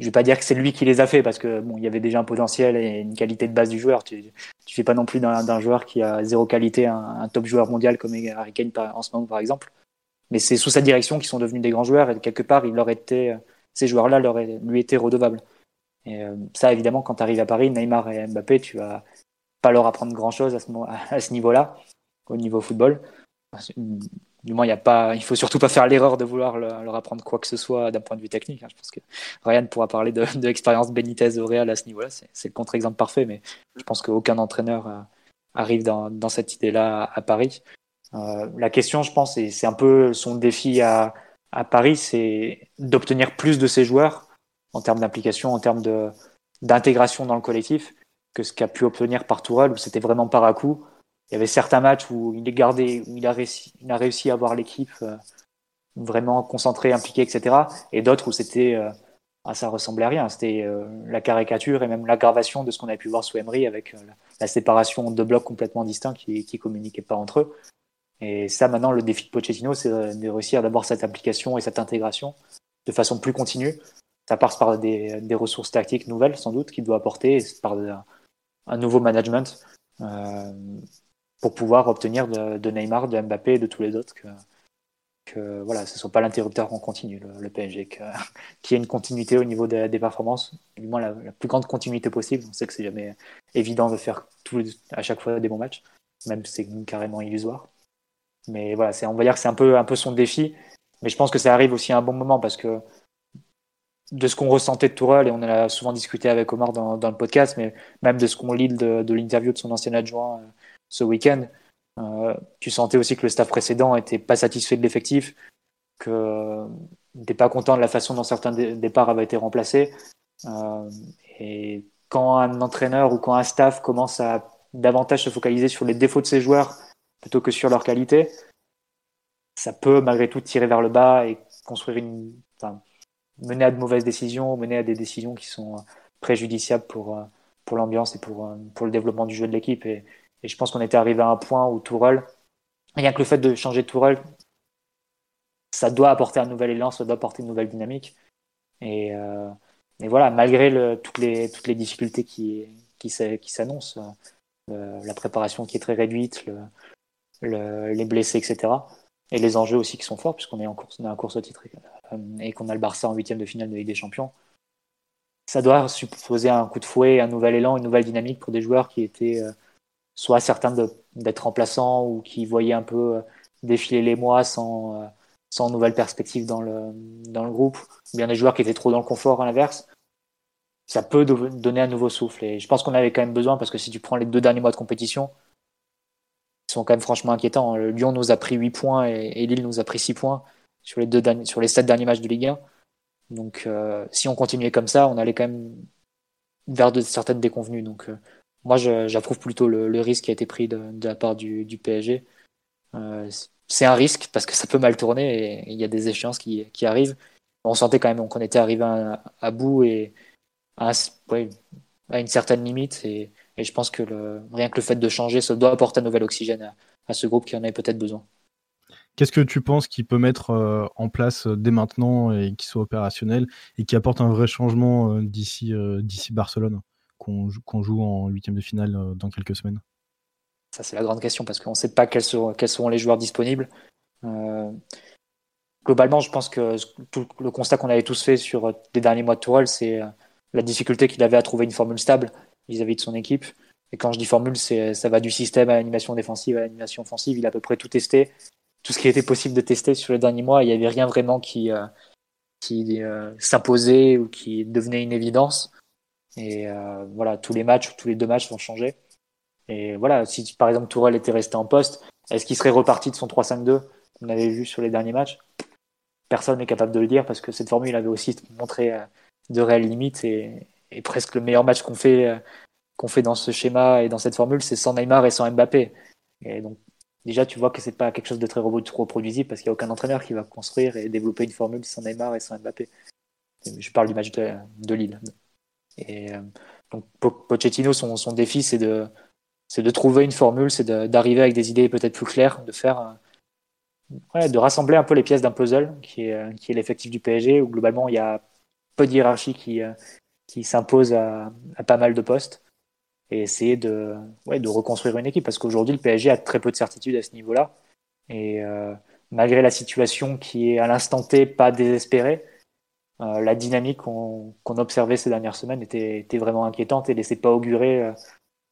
je vais pas dire que c'est lui qui les a fait parce que bon, il y avait déjà un potentiel et une qualité de base du joueur. Tu, tu fais pas non plus d'un joueur qui a zéro qualité un, top joueur mondial comme Harry Kane en ce moment par exemple. Mais c'est sous sa direction qu'ils sont devenus des grands joueurs et quelque part il leur était, ces joueurs-là leur lui étaient redevables. Et euh, ça évidemment quand tu arrives à Paris, Neymar et Mbappé, tu vas pas leur apprendre grand chose à ce, à ce niveau-là, au niveau football du moins, il a pas, il faut surtout pas faire l'erreur de vouloir leur apprendre quoi que ce soit d'un point de vue technique. Hein. Je pense que Ryan pourra parler de, l'expérience Benitez au Real à ce niveau-là. C'est le contre-exemple parfait, mais je pense qu'aucun entraîneur euh, arrive dans, cette idée-là à, Paris. Euh, la question, je pense, et c'est un peu son défi à, à Paris, c'est d'obtenir plus de ses joueurs en termes d'implication, en termes d'intégration dans le collectif, que ce qu'a pu obtenir par Tourelle, où c'était vraiment par à coup il y avait certains matchs où il est gardé, où il a réussi, il a réussi à avoir l'équipe euh, vraiment concentrée, impliquée, etc. Et d'autres où c'était, euh, ah, ça ressemblait à rien. C'était euh, la caricature et même l'aggravation de ce qu'on a pu voir sous Emery avec la séparation de blocs complètement distincts qui, qui communiquaient pas entre eux. Et ça, maintenant, le défi de Pochettino, c'est de réussir d'avoir cette implication et cette intégration de façon plus continue. Ça passe par des, des ressources tactiques nouvelles, sans doute, qu'il doit apporter, par un nouveau management. Euh, pour pouvoir obtenir de, Neymar, de Mbappé et de tous les autres que, que voilà, ce ne soit pas l'interrupteur en continu, le, PSG, qu'il y ait une continuité au niveau des, performances, du moins la, plus grande continuité possible. On sait que c'est jamais évident de faire tout, à chaque fois des bons matchs, même si c'est carrément illusoire. Mais voilà, on va dire que c'est un peu, un peu son défi. Mais je pense que ça arrive aussi à un bon moment parce que de ce qu'on ressentait de Tourelle, et on a souvent discuté avec Omar dans, le podcast, mais même de ce qu'on lit de, de l'interview de son ancien adjoint ce week-end. Euh, tu sentais aussi que le staff précédent était pas satisfait de l'effectif, que n'était pas content de la façon dont certains départs avaient été remplacés. Euh, et quand un entraîneur ou quand un staff commence à davantage se focaliser sur les défauts de ses joueurs plutôt que sur leur qualité, ça peut malgré tout tirer vers le bas et construire une, mener à de mauvaises décisions, mener à des décisions qui sont préjudiciables pour, pour l'ambiance et pour, pour le développement du jeu de l'équipe. Et, et je pense qu'on était arrivé à un point où Tourelle, rien que le fait de changer Tourelle, ça doit apporter un nouvel élan, ça doit apporter une nouvelle dynamique. Et, euh, voilà, malgré toutes, les, difficultés qui, s'annoncent, euh, la préparation qui est très réduite, le, les blessés, etc. Et les enjeux aussi qui sont forts, puisqu'on est en course, course au titre euh, et qu'on a le Barça en huitième de finale de Ligue des Champions. Ça doit supposer un coup de fouet, un nouvel élan, une nouvelle dynamique pour des joueurs qui étaient euh, soit certains d'être remplaçants ou qui voyaient un peu euh, défiler les mois sans, euh, sans nouvelle perspective dans le, dans le groupe, ou bien des joueurs qui étaient trop dans le confort à l'inverse. ça peut donner un nouveau souffle. Et je pense qu'on avait quand même besoin parce que si tu prends les deux derniers mois de compétition, ils sont quand même franchement inquiétants. Le Lyon nous a pris 8 points et, Lille nous a pris 6 points sur les, deux sur les 7 derniers matchs de Ligue 1. Donc euh, si on continuait comme ça, on allait quand même vers de certaines déconvenues. Donc moi, j'approuve plutôt le, risque qui a été pris de, la part du, PSG. Euh, c'est un risque parce que ça peut mal tourner et il y a des échéances qui, arrivent. On sentait quand même qu'on était arrivé à, bout et à, une certaine limite. Et, je pense que rien que le fait de changer, ça doit apporter un nouvel oxygène à, ce groupe qui en avait peut-être besoin. Qu'est-ce que tu penses qu'il peut mettre euh, en place euh, dès maintenant et qui soit opérationnel et qui apporte un vrai changement d'ici Barcelone? Qu'on joue en huitième de finale dans quelques semaines? Ça c'est la grande question parce qu'on ne sait pas quels seront, les joueurs disponibles. globalement, je pense que le constat qu'on avait tous fait sur les derniers mois de Tourelle, c'est la difficulté qu'il avait à trouver une formule stable vis-à-vis de son équipe. Et quand je dis formule, ça va du système à l'animation défensive à l'animation offensive. Il a à peu près tout testé, tout ce qui était possible de tester sur les derniers mois. Il n'y avait rien vraiment qui, euh, euh, s'imposait ou qui devenait une évidence. Et euh, voilà, tous les matchs, tous les deux matchs vont changer. Et voilà, si par exemple Tourelle était resté en poste, est-ce qu'il serait reparti de son 3-5-2 qu'on avait vu sur les derniers matchs? Personne n'est capable de le dire parce que cette formule avait aussi montré de réelles limites et, et presque le meilleur match qu'on fait, qu'on fait dans ce schéma et dans cette formule, c'est sans Neymar et sans Mbappé. Et donc, déjà, tu vois que c'est pas quelque chose de très reproduisible parce qu'il n'y a aucun entraîneur qui va construire et développer une formule sans Neymar et sans Mbappé. Je parle du match de Lille. Et euh, donc, Pochettino, son, défi, c'est de, trouver une formule, c'est d'arriver avec des idées peut-être plus claires, de faire, ouais, de rassembler un peu les pièces d'un puzzle qui est, est l'effectif du PSG où globalement il y a peu de hiérarchie qui, euh, s'impose à, pas mal de postes et essayer de, reconstruire une équipe. Parce qu'aujourd'hui le PSG a très peu de certitude à ce niveau-là. Et euh, malgré la situation qui est à l'instant T pas désespérée, euh, la dynamique qu'on observait ces dernières semaines était, vraiment inquiétante et laissait pas augurer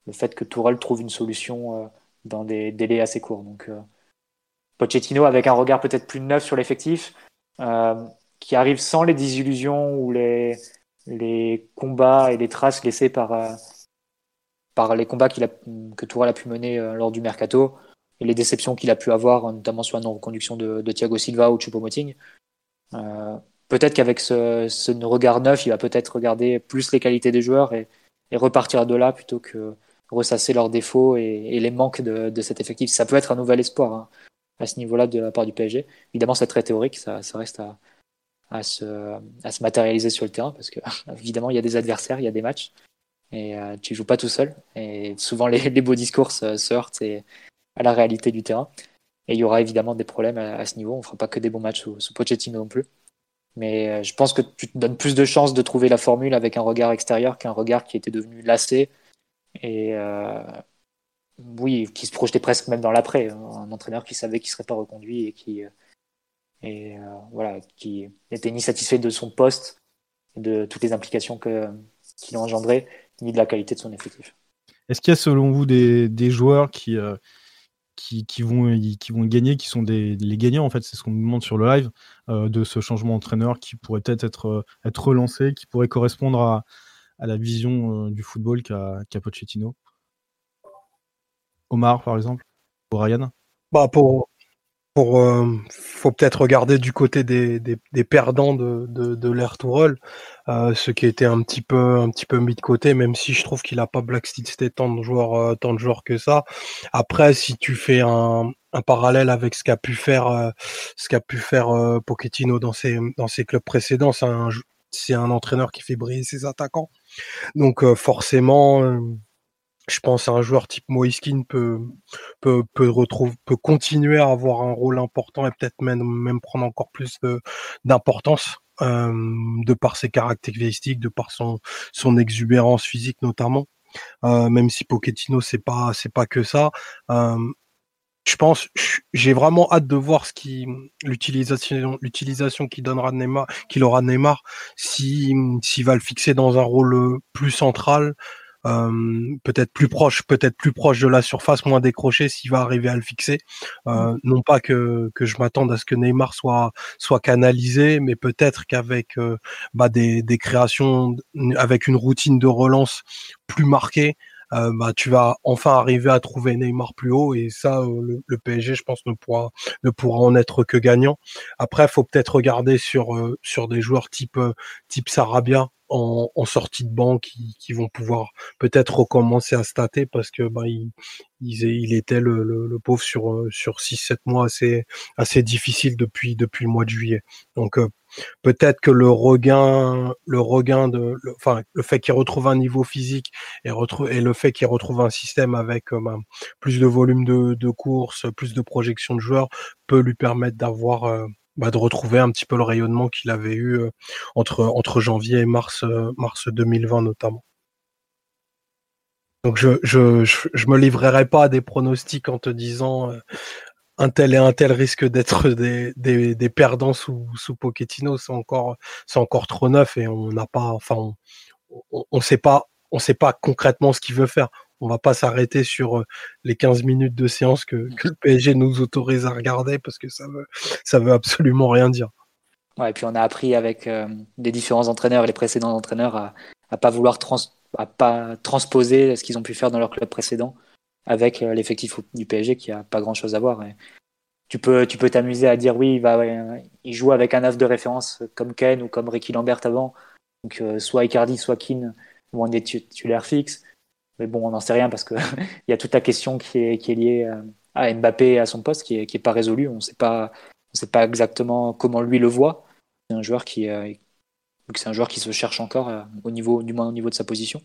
le fait que Tourelle trouve une solution dans des délais assez courts. Donc Pochettino avec un regard peut-être plus neuf sur l'effectif, qui arrive sans les désillusions ou les, combats et les traces laissées par, euh, les combats que Tourelle a pu mener euh, lors du mercato et les déceptions qu'il a pu avoir, notamment sur la non-reconduction de, de, Thiago Silva ou Choupo-Moting. Peut-être qu'avec ce, ce, regard neuf, il va peut-être regarder plus les qualités des joueurs et, et, repartir de là plutôt que ressasser leurs défauts et, et les manques de, de, cet effectif. Ça peut être un nouvel espoir hein, à ce niveau-là de la part du PSG. Évidemment, c'est très théorique, ça, ça reste à, à se, à se matérialiser sur le terrain parce que évidemment il y a des adversaires, il y a des matchs et euh, tu joues pas tout seul et souvent les, les beaux discours se, heurtent à la réalité du terrain et il y aura évidemment des problèmes à, ce niveau, on fera pas que des bons matchs sous, sous Pochettino non plus mais euh, je pense que tu te donnes plus de chances de trouver la formule avec un regard extérieur qu'un regard qui était devenu lassé et euh, oui, qui se projetait presque même dans l'après, un entraîneur qui savait qu'il serait pas reconduit et qui et euh, voilà, qui n'était ni satisfait de son poste, de toutes les implications qu'il a engendrées, ni de la qualité de son effectif. Est-ce qu'il y a selon vous des, des joueurs qui, qui, vont, qui vont gagner, qui sont des, les gagnants en fait, c'est ce qu'on nous demande sur le live, euh, de ce changement d'entraîneur qui pourrait peut-être être, être relancé, qui pourrait correspondre à, à la vision du football qu'a qu Pochettino. Omar par exemple Ou Ryan? Bah pour, euh, faut peut-être regarder du côté des, perdants de, de, de l'ère euh, ce qui était un petit peu un petit peu mis de côté, même si je trouve qu'il a pas blacklisté tant de joueurs euh, tant de joueurs que ça. Après, si tu fais un, parallèle avec ce qu'a pu faire ce qu'a pu faire Pochettino dans ses dans ses clubs précédents, c'est un c'est un entraîneur qui fait briller ses attaquants. Donc forcément je pense un joueur type Moiskin peut peut peut retrouver peut continuer à avoir un rôle important et peut-être même même prendre encore plus d'importance euh, de par ses caractéristiques, de par son son exubérance physique notamment. Euh, même si Pochettino c'est pas c'est pas que ça. Euh, je pense, j'ai vraiment hâte de voir ce qui l'utilisation l'utilisation qu'il donnera Neymar, qu'il aura Neymar, si s'il va le fixer dans un rôle plus central euh, peut-être plus proche, peut-être plus proche de la surface, moins décroché s'il va arriver à le fixer. Euh, mm. non pas que, que je m'attende à ce que Neymar soit soit canalisé, mais peut-être qu'avec euh, bah, des, des créations, avec une routine de relance plus marquée, euh, bah, tu vas enfin arriver à trouver Neymar plus haut et ça, le, le, PSG, je pense, ne pourra ne pourra en être que gagnant. Après, faut peut-être regarder sur sur des joueurs type type Sarabia en, en, sortie de banc qui, vont pouvoir peut-être recommencer à stater parce que bah, il, il, était le, le, le, pauvre sur euh, sur six sept mois assez assez difficile depuis depuis le mois de juillet. Donc euh, peut-être que le regain le regain de le, enfin le fait qu'il retrouve un niveau physique et retrouve et le fait qu'il retrouve un système avec euh, bah, plus de volume de, de course, plus de projection de joueurs peut lui permettre d'avoir bah, de retrouver un petit peu le rayonnement qu'il avait eu euh, entre, janvier et mars, euh, mars 2020 notamment. Donc je, je, je, me livrerai pas à des pronostics en te disant euh, un tel et un tel risque d'être des, perdants sous, sous Pochettino, c'est encore trop neuf et on n'a pas enfin on, on, on, sait pas on sait pas concrètement ce qu'il veut faire on va pas s'arrêter sur les 15 minutes de séance que, le PSG nous autorise à regarder parce que ça veut, ça veut absolument rien dire. Et puis on a appris avec des différents entraîneurs et les précédents entraîneurs à, à pas vouloir trans, à pas transposer ce qu'ils ont pu faire dans leur club précédent avec l'effectif du PSG qui a pas grand chose à voir. tu peux, tu peux t'amuser à dire oui, il va, il joue avec un œuf de référence comme Ken ou comme Ricky Lambert avant. Donc soit Icardi, soit Keane vont des titulaires fixes. Mais bon, on n'en sait rien parce qu'il y a toute la question qui est, qui est liée euh, à Mbappé et à son poste qui n'est qui est pas résolue. On ne sait pas exactement comment lui le voit. C'est un joueur qui, euh, c'est un joueur qui se cherche encore euh, au niveau, du moins au niveau de sa position.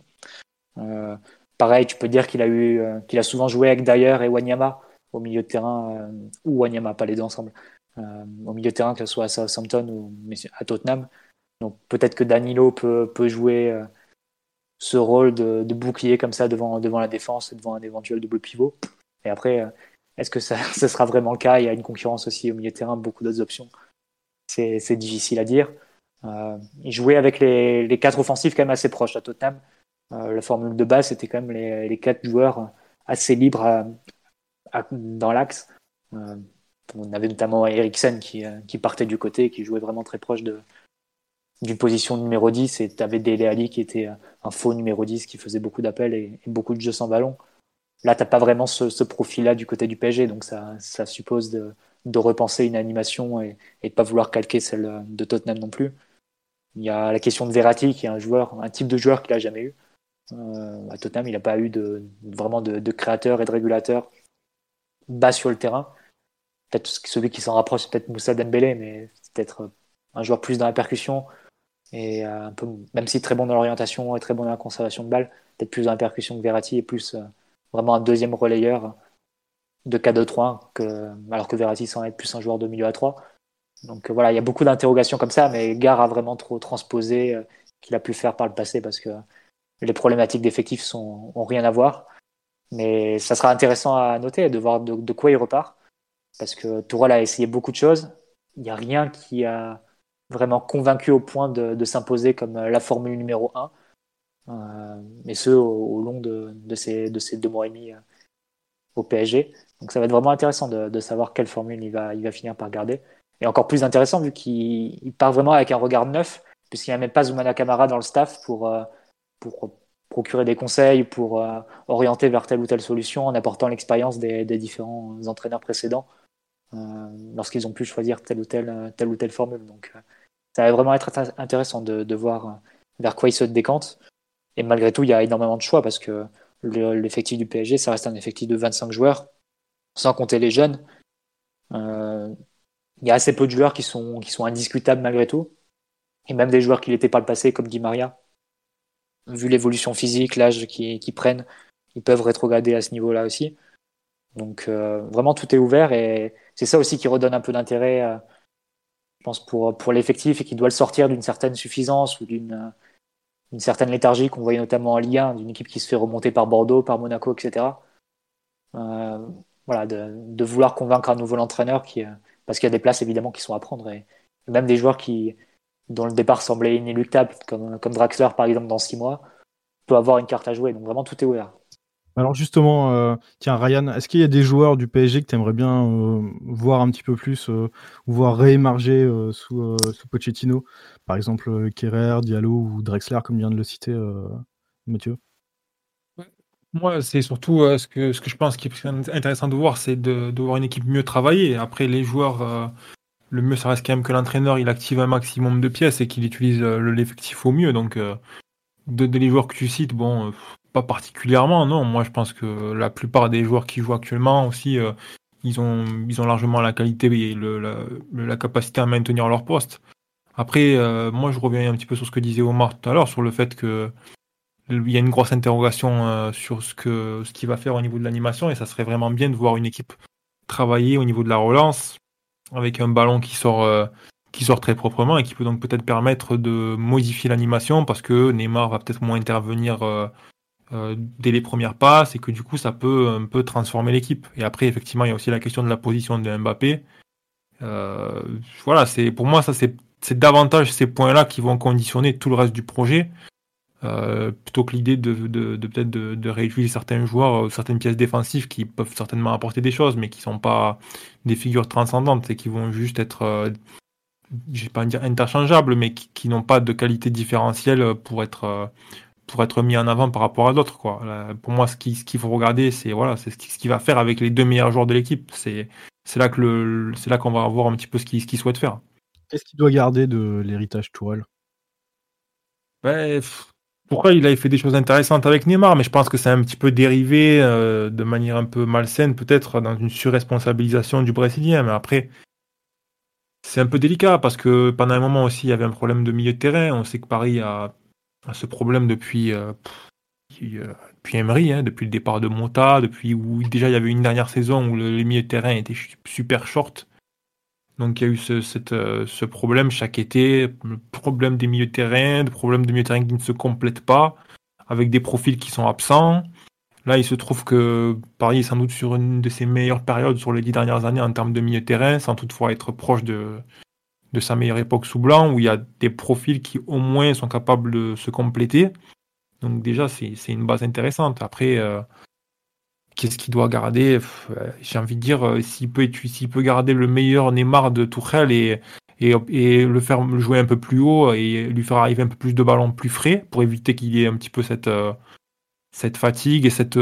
Pareil, tu peux dire qu'il a eu, qu'il a souvent joué avec Dyer et Wanyama au milieu de terrain, ou Wanyama, pas les deux ensemble, au milieu de terrain, que ce soit à Southampton ou à Tottenham. Donc peut-être que Danilo peut, peut jouer ce rôle de, bouclier comme ça devant, devant la défense, devant un éventuel double pivot. Et après, euh, est-ce que ça, ça, sera vraiment le cas? Il y a une concurrence aussi au milieu de terrain, beaucoup d'autres options. C'est difficile à dire. Euh, il jouait avec les, quatre offensifs quand même assez proches à Tottenham. Euh, la formule de base, c'était quand même les, les, quatre joueurs assez libres dans l'axe. Euh, on avait notamment Eriksen qui, qui partait du côté, qui jouait vraiment très proche de, d'une position numéro 10 et tu avais Dele Ali qui était un faux numéro 10 qui faisait beaucoup d'appels et, beaucoup de jeux sans ballon. Là, t'as pas vraiment ce, profil-là du côté du PSG, donc ça, ça suppose de, repenser une animation et, et de pas vouloir calquer celle de Tottenham non plus. Il y a la question de Verratti, qui est un joueur, un type de joueur qu'il a jamais eu. Euh, à Tottenham, il n'a pas eu de, vraiment de, de, créateur et de régulateur bas sur le terrain. Peut-être celui qui s'en rapproche, c'est peut-être Moussa Dembélé, mais c'est peut-être un joueur plus dans la percussion, et euh, même si très bon dans l'orientation et très bon dans la conservation de balles, peut-être plus dans la percussion que Verratti et plus euh, vraiment un deuxième relayeur de K2-3, que, alors que Verratti semble être plus un joueur de milieu à 3. Donc euh, voilà, il y a beaucoup d'interrogations comme ça, mais Gare a vraiment trop transposé qu'il a pu faire par le passé parce que les problématiques d'effectifs sont ont rien à voir. Mais ça sera intéressant à noter de voir de, de quoi il repart. Parce que Tourelle a essayé beaucoup de choses. Il n'y a rien qui a vraiment convaincu au point de, s'imposer comme euh, la formule numéro 1. Euh, ce, au, long de, ces, de ces deux mois et demi euh, au PSG. Donc ça va être vraiment intéressant de, savoir quelle formule il va, il va finir par garder. Et encore plus intéressant vu qu'il part vraiment avec un regard neuf, puisqu'il n'y a même pas Zoumana Kamara dans le staff pour, pour procurer des conseils, pour orienter vers telle ou telle solution en apportant l'expérience des, des, différents entraîneurs précédents lorsqu'ils ont pu choisir telle ou telle, telle ou telle formule. Donc ça va vraiment être intéressant de, de, voir euh, vers quoi il se décante. Et malgré tout, il y a énormément de choix parce que l'effectif du PSG, ça reste un effectif de 25 joueurs, sans compter les jeunes. Euh, il y a assez peu de joueurs qui sont, qui sont indiscutables malgré tout. Et même des joueurs qui l'étaient par le passé, comme Di Maria. Vu l'évolution physique, l'âge qu'ils prennent, ils peuvent rétrograder à ce niveau-là aussi. Donc euh, vraiment, tout est ouvert et c'est ça aussi qui redonne un peu d'intérêt euh, je pense, pour, pour l'effectif et qui doit le sortir d'une certaine suffisance ou d'une une certaine léthargie qu'on voyait notamment en Ligue 1, d'une équipe qui se fait remonter par Bordeaux, par Monaco, etc. Euh, voilà, de, vouloir convaincre un nouveau entraîneur qui, euh, parce qu'il y a des places évidemment qui sont à prendre et même des joueurs qui, dont le départ semblait inéluctable, comme, comme Draxler par exemple dans six mois, peut avoir une carte à jouer. Donc vraiment, tout est ouvert. Alors justement, euh, tiens Ryan, est-ce qu'il y a des joueurs du PSG que tu aimerais bien euh, voir un petit peu plus ou voir réémerger sous, Pochettino? Par exemple, Kerrer, Diallo ou Drexler, comme vient de le citer Mathieu Moi, c'est surtout ce, que, ce que je pense qui est intéressant de voir, c'est de, voir une équipe mieux travailler. Après, les joueurs le mieux, ça reste quand même que l'entraîneur il active un maximum de pièces et qu'il utilise euh, l'effectif au mieux. Donc, euh, de, les joueurs que tu cites, bon, euh, pas particulièrement, non. Moi, je pense que la plupart des joueurs qui jouent actuellement aussi, ils, ont, ils ont largement la qualité et la, capacité à maintenir leur poste. Après, moi, je reviens un petit peu sur ce que disait Omar tout à l'heure, sur le fait que il y a une grosse interrogation sur ce ce qu'il va faire au niveau de l'animation et ça serait vraiment bien de voir une équipe travailler au niveau de la relance avec un ballon qui sort, euh, qui sort très proprement et qui peut donc peut-être permettre de modifier l'animation parce que Neymar va peut-être moins intervenir euh, euh, dès les premières passes et que du coup ça peut un peu transformer l'équipe. Et après, effectivement, il y a aussi la question de la position de Mbappé. voilà, c'est pour moi ça c'est davantage ces points-là qui vont conditionner tout le reste du projet. Euh, plutôt que l'idée de, de, peut-être de, réutiliser certains joueurs, euh, certaines pièces défensives qui peuvent certainement apporter des choses, mais qui sont pas des figures transcendantes et qui vont juste être, euh, je vais pas dire interchangeables, mais qui n'ont pas de qualité différentielle pour être pour être mis en avant par rapport à d'autres. Quoi. pour moi, ce qu'il ce qu'il faut regarder, c'est voilà, c'est ce qu'il va faire avec les deux meilleurs joueurs de l'équipe. C'est c'est là que le c'est là qu'on va voir un petit peu ce qu'il ce qu'il souhaite faire. Qu'est-ce qu'il doit garder de l'héritage Tourelle? Ben, pourquoi il avait fait des choses intéressantes avec Neymar, mais je pense que c'est un petit peu dérivé euh, de manière un peu malsaine, peut-être dans une surresponsabilisation du Brésilien. Mais après, c'est un peu délicat parce que pendant un moment aussi, il y avait un problème de milieu de terrain. On sait que Paris a, ce problème depuis, euh, euh, depuis Emery, hein, depuis le départ de Monta, depuis où déjà il y avait une dernière saison où le, le milieu de terrain était super short. Donc il y a eu ce, euh, ce problème chaque été, le problème des milieux de terrain, le problème des milieux de terrain qui ne se complètent pas, avec des profils qui sont absents. Là, il se trouve que Paris est sans doute sur une de ses meilleures périodes sur les dix dernières années en termes de milieu de terrain, sans toutefois être proche de, de sa meilleure époque sous blanc, où il y a des profils qui au moins sont capables de se compléter. Donc déjà, c'est une base intéressante. Après, euh, Qu'est-ce qu'il doit garder? J'ai envie de dire, euh, s'il peut, peut garder le meilleur Neymar de Tourelle et, et, le faire jouer un peu plus haut et lui faire arriver un peu plus de ballons plus frais pour éviter qu'il y ait un petit peu cette, euh, cette fatigue et cette,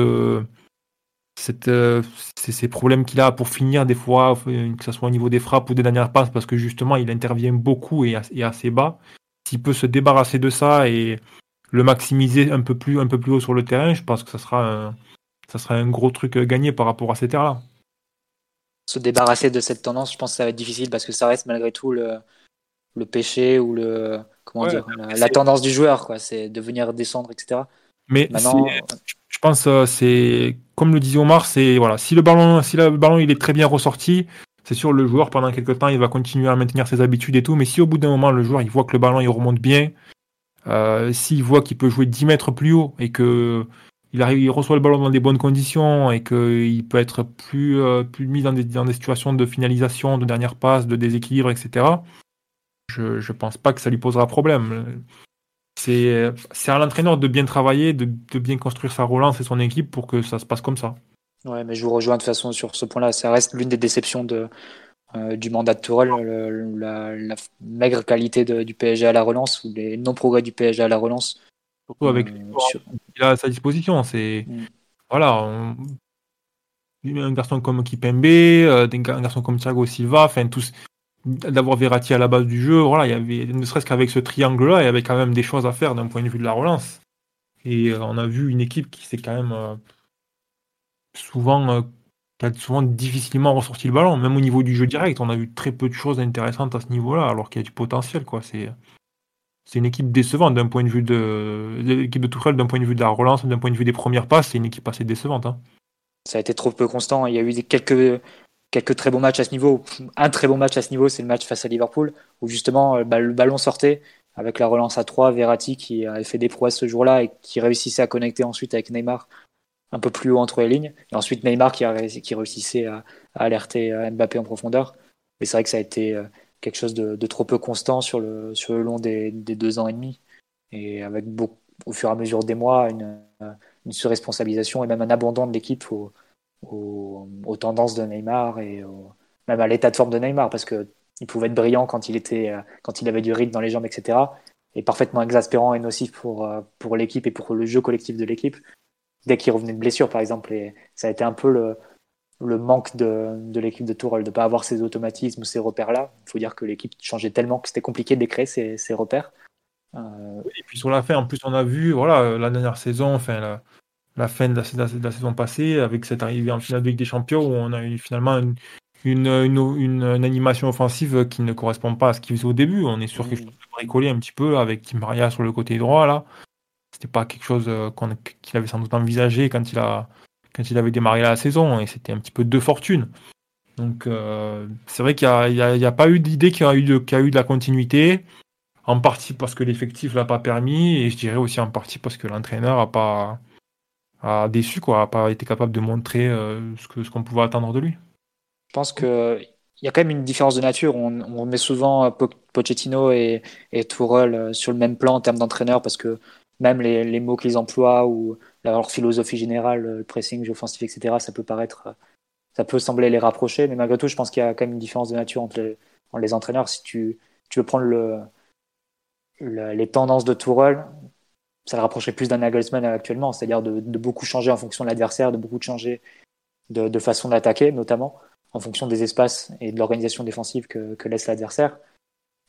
euh, ces problèmes qu'il a pour finir des fois, que ce soit au niveau des frappes ou des dernières passes, parce que justement il intervient beaucoup et, assez bas. S'il peut se débarrasser de ça et le maximiser un peu plus, un peu plus haut sur le terrain, je pense que ça sera un ça serait un gros truc euh, gagné par rapport à ces terres-là. Se débarrasser de cette tendance, je pense que ça va être difficile parce que ça reste malgré tout le, le péché ou le comment dire la, tendance du joueur, quoi. C'est de venir descendre, etc. Mais Maintenant, je pense euh, c'est comme le disait Omar, c'est voilà, si le ballon, si le ballon il est très bien ressorti, c'est sûr le joueur pendant quelques temps il va continuer à maintenir ses habitudes et tout, mais si au bout d'un moment le joueur il voit que le ballon il remonte bien, euh, s'il voit qu'il peut jouer 10 mètres plus haut et que il arrive, il reçoit le ballon dans des bonnes conditions et qu'il peut être plus, euh, plus mis dans des, dans des situations de finalisation, de dernière passe, de déséquilibre, etc. Je ne pense pas que ça lui posera problème. C'est à l'entraîneur de bien travailler, de, de, bien construire sa relance et son équipe pour que ça se passe comme ça. Ouais, mais je vous rejoins de toute façon sur ce point-là. Ça reste l'une des déceptions de, euh, du mandat de Tourelle, la, la, maigre qualité de, du PSG à la relance ou les non-progrès du PSG à la relance Surtout avec mmh, qu'il a à sa disposition. C'est mmh. voilà, un garçon comme Kipembe, euh, un garçon comme Thiago Silva, enfin tous d'avoir Verratti à la base du jeu, il y avait ne serait-ce qu'avec ce triangle-là, il y avait quand même des choses à faire d'un point de vue de la relance. Et euh, on a vu une équipe qui s'est quand même euh, souvent qui a souvent difficilement ressorti le ballon, même au niveau du jeu direct, on a vu très peu de choses intéressantes à ce niveau-là, alors qu'il y a du potentiel, quoi. C'est c'est une équipe décevante d'un point de vue de l'équipe de Tourelle, d'un point de vue de la relance, d'un point de vue des premières passes, c'est une équipe assez décevante. Hein. Ça a été trop peu constant. Il y a eu quelques, quelques très bons matchs à ce niveau. Un très bon match à ce niveau, c'est le match face à Liverpool, où justement euh, bah, le ballon sortait avec la relance à 3, Verratti qui avait fait des prouesses ce jour-là et qui réussissait à connecter ensuite avec Neymar un peu plus haut entre les lignes. Et ensuite Neymar qui, réussissait à, alerter euh, Mbappé en profondeur. Mais c'est vrai que ça a été euh, quelque chose de, trop peu constant sur le, long des, deux ans et demi. Et avec au fur et à mesure des mois une surresponsabilisation et même un abandon de l'équipe aux, tendances de Neymar et même à l'état de forme de Neymar parce que il pouvait être brillant quand il était quand il avait du rythme dans les jambes etc et parfaitement exaspérant et nocif pour pour l'équipe et pour le jeu collectif de l'équipe dès qu'il revenait de blessure par exemple et ça a été un peu le le manque de, de l'équipe de Tourelle, de ne pas avoir ces automatismes, ces repères-là. Il faut dire que l'équipe changeait tellement que c'était compliqué de créer, ces, ces repères. Euh... Et puis sur la fin, en plus, on a vu voilà, la dernière saison, enfin, la fin de la, de la, saison passée, avec cette arrivée en finale de Ligue des Champions, où on a eu finalement une, une, une, une, animation offensive qui ne correspond pas à ce qu'il faisait au début. On est sûr que je peux bricoler un petit peu avec Tim Maria sur le côté droit, là. C'était pas quelque chose euh, qu'il avait sans doute envisagé quand il a quand il avait démarré la saison et c'était un petit peu de fortune. Donc euh, c'est vrai qu'il n'y a, a, pas eu d'idée qu'il y a eu de, a eu de la continuité, en partie parce que l'effectif l'a pas permis et je dirais aussi en partie parce que l'entraîneur a pas a déçu quoi, a pas été capable de montrer euh, ce que ce qu'on pouvait attendre de lui. Je pense que il y a quand même une différence de nature. On, on met souvent Pochettino et, et Tourelle euh, sur le même plan en termes d'entraîneur parce que même les, les mots qu'ils emploient ou leur philosophie générale, le pressing, jeu offensif, etc., ça peut paraître, ça peut sembler les rapprocher, mais malgré tout, je pense qu'il y a quand même une différence de nature entre les, les entraîneurs. Si tu, tu veux prendre le, les tendances de Tourelle, ça le rapprocherait plus d'un Nagelsmann actuellement, c'est-à-dire de, beaucoup changer en fonction de l'adversaire, de beaucoup changer de, façon d'attaquer, notamment en fonction des espaces et de l'organisation défensive que, laisse l'adversaire.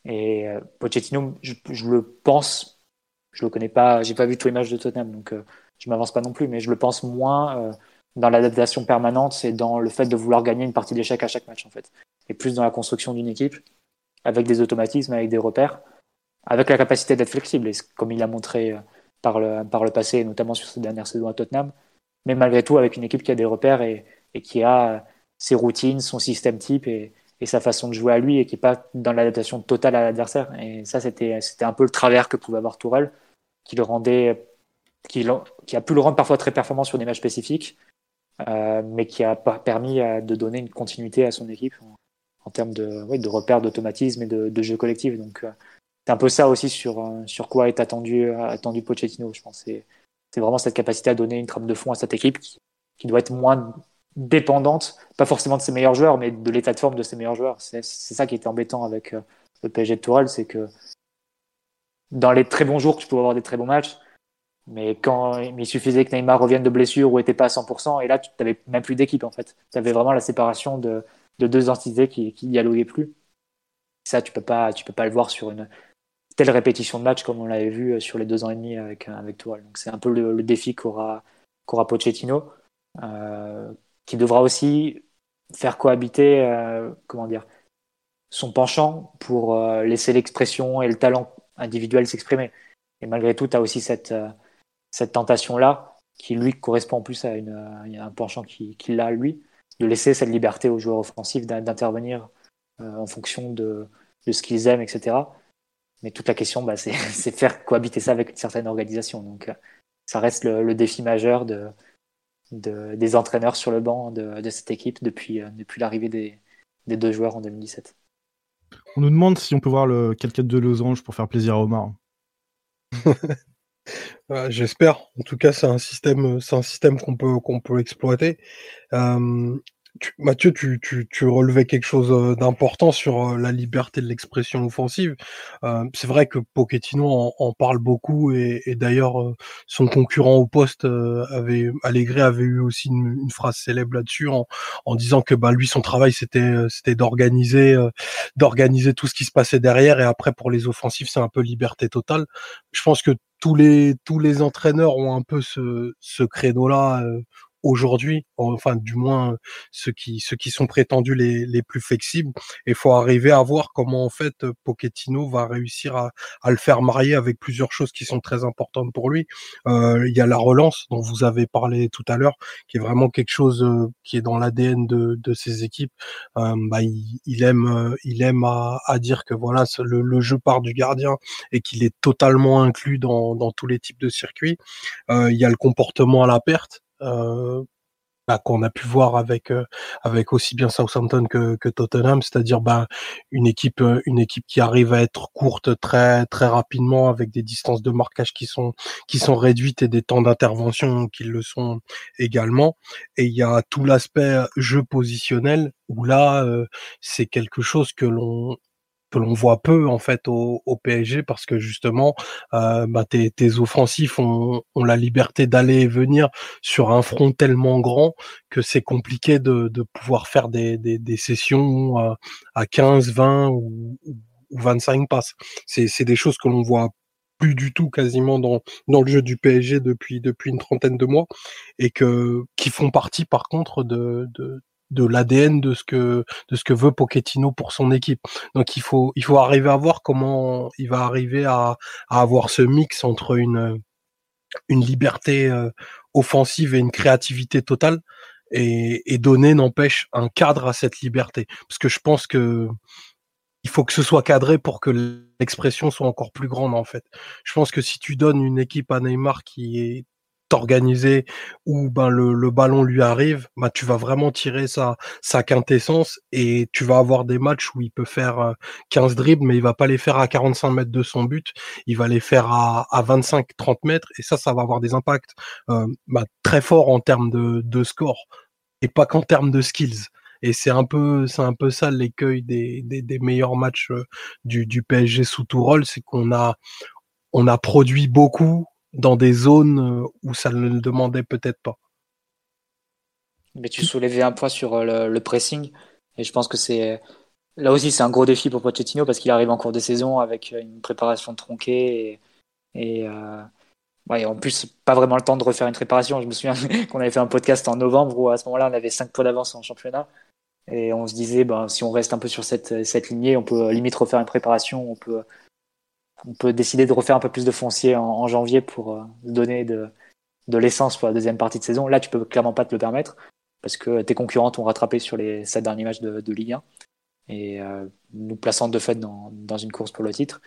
Et euh, Pochettino, je, le pense, je le connais pas, j'ai pas vu tous les matchs de Tottenham, donc euh, je m'avance pas non plus, mais je le pense moins euh, dans l'adaptation permanente, c'est dans le fait de vouloir gagner une partie d'échec à chaque match en fait, et plus dans la construction d'une équipe avec des automatismes, avec des repères, avec la capacité d'être flexible, et comme il l'a montré euh, par le, par le passé, notamment sur ses dernières saisons à Tottenham, mais malgré tout avec une équipe qui a des repères et, et qui a euh, ses routines, son système type et, et, sa façon de jouer à lui et qui n'est pas dans l'adaptation totale à l'adversaire. Et ça, c'était un peu le travers que pouvait avoir Tourelle, qui le rendait qui, a pu le rendre parfois très performant sur des matchs spécifiques, euh, mais qui a permis à, de donner une continuité à son équipe en, termes de, de repères d'automatisme et de, de, jeu collectif. Donc, euh, c'est un peu ça aussi sur, euh, sur quoi est attendu, attendu Pochettino, je pense. C'est vraiment cette capacité à donner une trame de fond à cette équipe qui, qui doit être moins dépendante, pas forcément de ses meilleurs joueurs, mais de l'état de forme de ses meilleurs joueurs. C'est ça qui était embêtant avec le PSG de Tourelle, c'est que dans les très bons jours, tu peux avoir des très bons matchs, mais quand il suffisait que Neymar revienne de blessure ou n'était pas à 100%, et là, tu n'avais même plus d'équipe en fait. Tu avais vraiment la séparation de, de deux entités qui, qui dialoguaient plus. Ça, tu peux pas, tu peux pas le voir sur une telle répétition de match comme on l'avait vu sur les deux ans et demi avec avec Tourelle. Donc c'est un peu le, défi qu'aura qu'aura Pochettino, euh, qui devra aussi faire cohabiter, euh, comment dire, son penchant pour euh, laisser l'expression et le talent individuel s'exprimer. Et malgré tout, tu as aussi cette, euh, cette tentation-là, qui lui correspond plus à, une, un penchant qu'il qui a lui, de laisser cette liberté aux joueurs offensifs d'intervenir euh, en fonction de, de ce qu'ils aiment, etc. Mais toute la question, bah, c'est faire cohabiter ça avec une certaine organisation. Donc, euh, ça reste le, le défi majeur de, de, des entraîneurs sur le banc de, de cette équipe depuis, euh, depuis l'arrivée des, des, deux joueurs en 2017. On nous demande si on peut voir le 4 de losange pour faire plaisir à Omar. J'espère. En tout cas, c'est un système, c'est un système qu'on peut qu'on peut exploiter. Euh, Mathieu, tu, tu, tu, relevais quelque chose d'important sur la liberté de l'expression offensive. Euh, c'est vrai que Pochettino en, en parle beaucoup et, et d'ailleurs son concurrent au poste avait Allegri avait eu aussi une, une phrase célèbre là-dessus en, en, disant que bah lui son travail c'était c'était d'organiser d'organiser tout ce qui se passait derrière et après pour les offensifs c'est un peu liberté totale. Je pense que tous les tous les entraîneurs ont un peu ce, ce créneau là aujourd'hui, enfin du moins ceux qui ceux qui sont prétendus les, les plus flexibles. Il faut arriver à voir comment en fait Pochettino va réussir à, à le faire marier avec plusieurs choses qui sont très importantes pour lui. Euh, il y a la relance dont vous avez parlé tout à l'heure, qui est vraiment quelque chose euh, qui est dans l'ADN de, de ces équipes. Euh, bah, il, il, aime euh, il aime à, à dire que voilà le, le, jeu part du gardien et qu'il est totalement inclus dans, dans tous les types de circuits. Euh, il y a le comportement à la perte bah, qu'on a pu voir avec euh, avec aussi bien Southampton que, que Tottenham, c'est-à-dire bah, une équipe euh, une équipe qui arrive à être courte très très rapidement avec des distances de marquage qui sont qui sont réduites et des temps d'intervention qui le sont également. Et il y a tout l'aspect jeu positionnel où là c'est quelque chose que l'on que l'on voit peu en fait au, au PSG parce que justement euh, bah, tes, tes, offensifs ont, ont la liberté d'aller et venir sur un front tellement grand que c'est compliqué de, de, pouvoir faire des, des, des sessions à, à, 15, 20 ou, ou 25 passes. C'est des choses que l'on voit plus du tout quasiment dans, dans le jeu du PSG depuis depuis une trentaine de mois et que qui font partie par contre de, de, de l'ADN de ce que de ce que veut Pochettino pour son équipe. Donc il faut il faut arriver à voir comment il va arriver à, à avoir ce mix entre une une liberté euh, offensive et une créativité totale et, et donner n'empêche un cadre à cette liberté parce que je pense que il faut que ce soit cadré pour que l'expression soit encore plus grande en fait. Je pense que si tu donnes une équipe à Neymar qui est organisé où ben le, ballon lui arrive, bah tu vas vraiment tirer sa, sa quintessence et tu vas avoir des matchs où il peut faire 15 euh, dribbles, mais il va pas les faire à 45 mètres de son but, il va les faire à, à 25-30 mètres et ça, ça va avoir des impacts euh, bah, très forts en termes de, de score et pas qu'en termes de skills. Et c'est un peu, c'est un peu ça l'écueil des, des, meilleurs matchs euh, du, du PSG sous rôle c'est qu'on a, on a produit beaucoup dans des zones euh, où ça ne le demandait peut-être pas. Mais tu soulevais un point sur euh, le, pressing, et je pense que c'est là aussi c'est un gros défi pour Pochettino parce qu'il arrive en cours de saison avec une préparation tronquée et, euh, en plus pas vraiment le temps de refaire une préparation. Je me souviens qu'on avait fait un podcast en novembre où à ce moment-là on avait 5 points d'avance en championnat et on se disait ben, si on reste un peu sur cette, cette lignée, on peut limite refaire une préparation, on peut on peut décider de refaire un peu plus de foncier en, janvier pour euh, donner de, l'essence pour la deuxième partie de saison. Là, tu peux clairement pas te le permettre parce que tes concurrents t'ont rattrapé sur les sept derniers matchs de, de Ligue 1 et euh, nous plaçant de fait dans, une course pour le titre.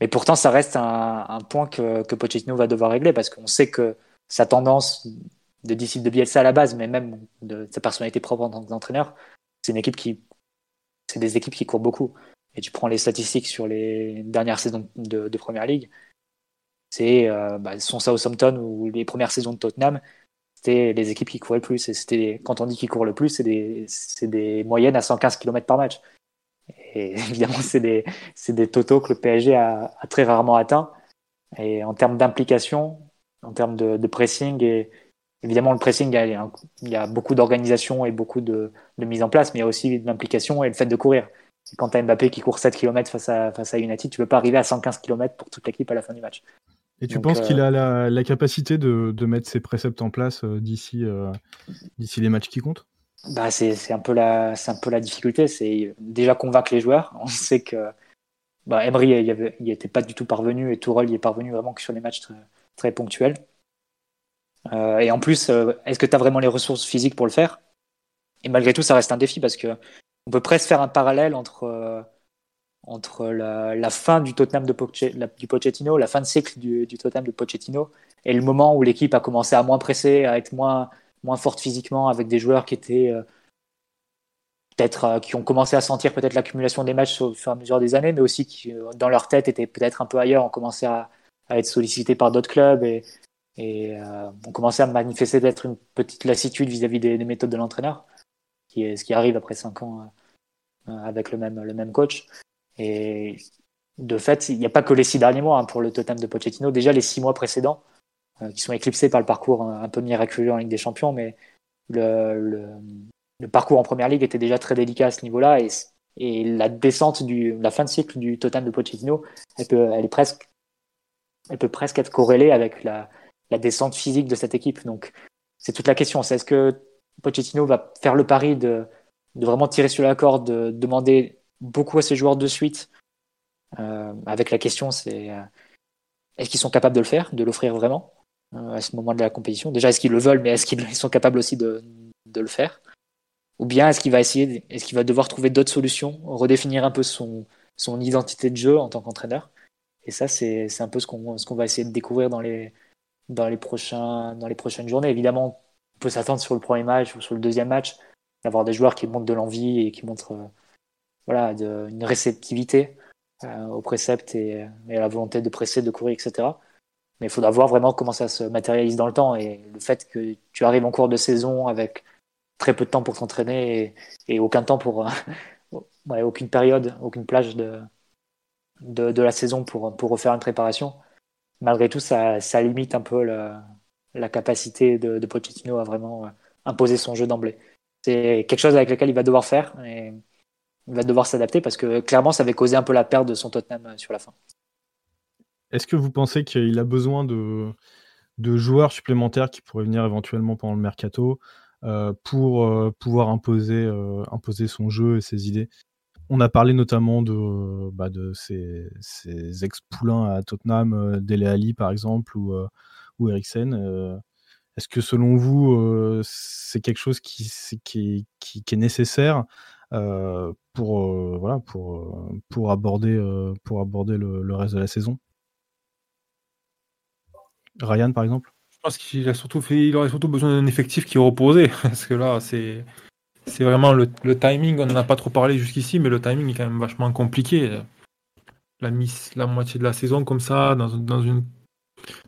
Mais pourtant, ça reste un, un point que, que Pochettino va devoir régler parce qu'on sait que sa tendance de disciple de Bielsa à la base, mais même de sa personnalité propre en tant qu'entraîneur, c'est une équipe qui, c'est des équipes qui courent beaucoup et tu prends les statistiques sur les dernières saisons de, de Première Ligue, c'est euh, bah, son Southampton ou les premières saisons de Tottenham, c'était les équipes qui couraient le plus. Et c'était, quand on dit qu'ils courent le plus, c'est des, des moyennes à 115 km par match. Et évidemment, c'est des, des totaux que le PSG a, a, très rarement atteints. Et en termes d'implication, en termes de, de, pressing, et évidemment, le pressing, il y a, il y a beaucoup d'organisation et beaucoup de, de mise en place, mais il y a aussi de l'implication et le fait de courir quand tu as Mbappé qui court 7 km face à, face à United, tu ne peux pas arriver à 115 km pour toute l'équipe à la fin du match. Et tu penses qu'il euh, a la, capacité de, de, mettre ses préceptes en place euh, d'ici euh, d'ici les matchs qui comptent? Bah c'est un peu la c'est un peu la difficulté. C'est déjà convaincre les joueurs. On sait que bah, Emery il, il était pas du tout parvenu et Tourelle il est parvenu vraiment que sur les matchs très, très ponctuels. Et en plus est-ce que tu as vraiment les ressources physiques pour le faire? Et malgré tout ça reste un défi parce que on peut presque faire un parallèle entre, euh, entre la, fin du Tottenham de du Pochettino, la fin de cycle du, du, Tottenham de Pochettino, et le moment où l'équipe a commencé à moins presser, à être moins, moins forte physiquement, avec des joueurs qui étaient euh, peut-être euh, qui ont commencé à sentir peut-être l'accumulation des matchs au fur et à mesure des années, mais aussi qui, dans leur tête, étaient peut-être un peu ailleurs, ont commencé à, être sollicités par d'autres clubs et, ont commencé à manifester d'être une petite lassitude vis-à-vis des, des, méthodes de l'entraîneur ce qui arrive après cinq ans avec le même, le même coach. Et de fait, il n'y a pas que les six derniers mois hein, pour le totem de Pochettino. Déjà les six mois précédents, euh, qui sont éclipsés par le parcours un, peu miraculeux en Ligue des Champions, mais le, le, le, parcours en Première Ligue était déjà très délicat à ce niveau-là. Et, et la descente du, la fin de cycle du totem de Pochettino, elle peut, elle est presque, elle peut presque être corrélée avec la, la descente physique de cette équipe. Donc, c'est toute la question. C'est est-ce que Pochettino va faire le pari de, de vraiment tirer sur la corde, de demander beaucoup à ses joueurs de suite. Euh, avec la question, c'est euh, est-ce qu'ils sont capables de le faire, de l'offrir vraiment euh, à ce moment de la compétition? Déjà, est-ce qu'ils le veulent, mais est-ce qu'ils sont capables aussi de, de le faire? Ou bien est-ce qu'il va essayer, est-ce qu'il va devoir trouver d'autres solutions, redéfinir un peu son, son identité de jeu en tant qu'entraîneur? Et ça, c'est un peu ce qu'on qu'on va essayer de découvrir dans les, dans les, prochains, dans les prochaines journées. Évidemment, peut s'attendre sur le premier match ou sur le deuxième match d'avoir des joueurs qui montrent de l'envie et qui montrent voilà, de, une réceptivité au précepte et, à la volonté de presser, de courir, etc. Mais il faudra voir vraiment comment ça se matérialise dans le temps. Et le fait que tu arrives en cours de saison avec très peu de temps pour t'entraîner et, aucun temps pour. ouais, aucune période, aucune plage de, de, la saison pour, pour refaire une préparation. Malgré tout, ça, limite un peu la, la capacité de, de, Pochettino à vraiment euh, imposer son jeu d'emblée. C'est quelque chose avec lequel il va devoir faire et il va devoir s'adapter parce que clairement, ça avait causé un peu la perte de son Tottenham euh, sur la fin. Est-ce que vous pensez qu'il a besoin de, joueurs supplémentaires qui pourraient venir éventuellement pendant le mercato euh, pour euh, pouvoir imposer, son jeu et ses idées? On a parlé notamment de, bah, ses, ex-poulains à Tottenham, Dele Ali par exemple, ou, ou. Est-ce que selon vous, c'est quelque chose qui, est nécessaire pour, aborder, le reste de la saison? Ryan, par exemple? Je pense qu'il a surtout fait, aurait surtout besoin d'un effectif qui est reposé. Parce que là, c'est, vraiment le, timing. On n'en a pas trop parlé jusqu'ici, mais le timing est quand même vachement compliqué. La, la moitié de la saison comme ça, dans, une,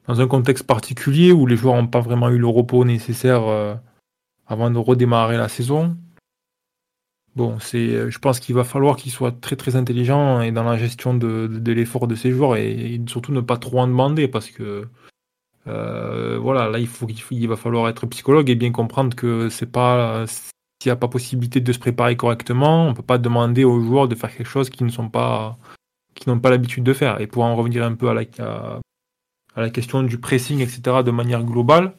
dans un contexte particulier où les joueurs n'ont pas vraiment eu le repos nécessaire euh, avant de redémarrer la saison. Bon, c'est, je pense qu'il va falloir qu'il soit très très intelligent et dans la gestion de, l'effort de ses joueurs et, surtout ne pas trop en demander parce que euh, voilà, là, il, va falloir être psychologue et bien comprendre que c'est pas s'il n'y a pas possibilité de se préparer correctement, on peut pas demander aux joueurs de faire quelque chose qui ne sont pas qui n'ont pas l'habitude de faire. Et pour en revenir un peu à la, la question du pressing, etc., de manière globale,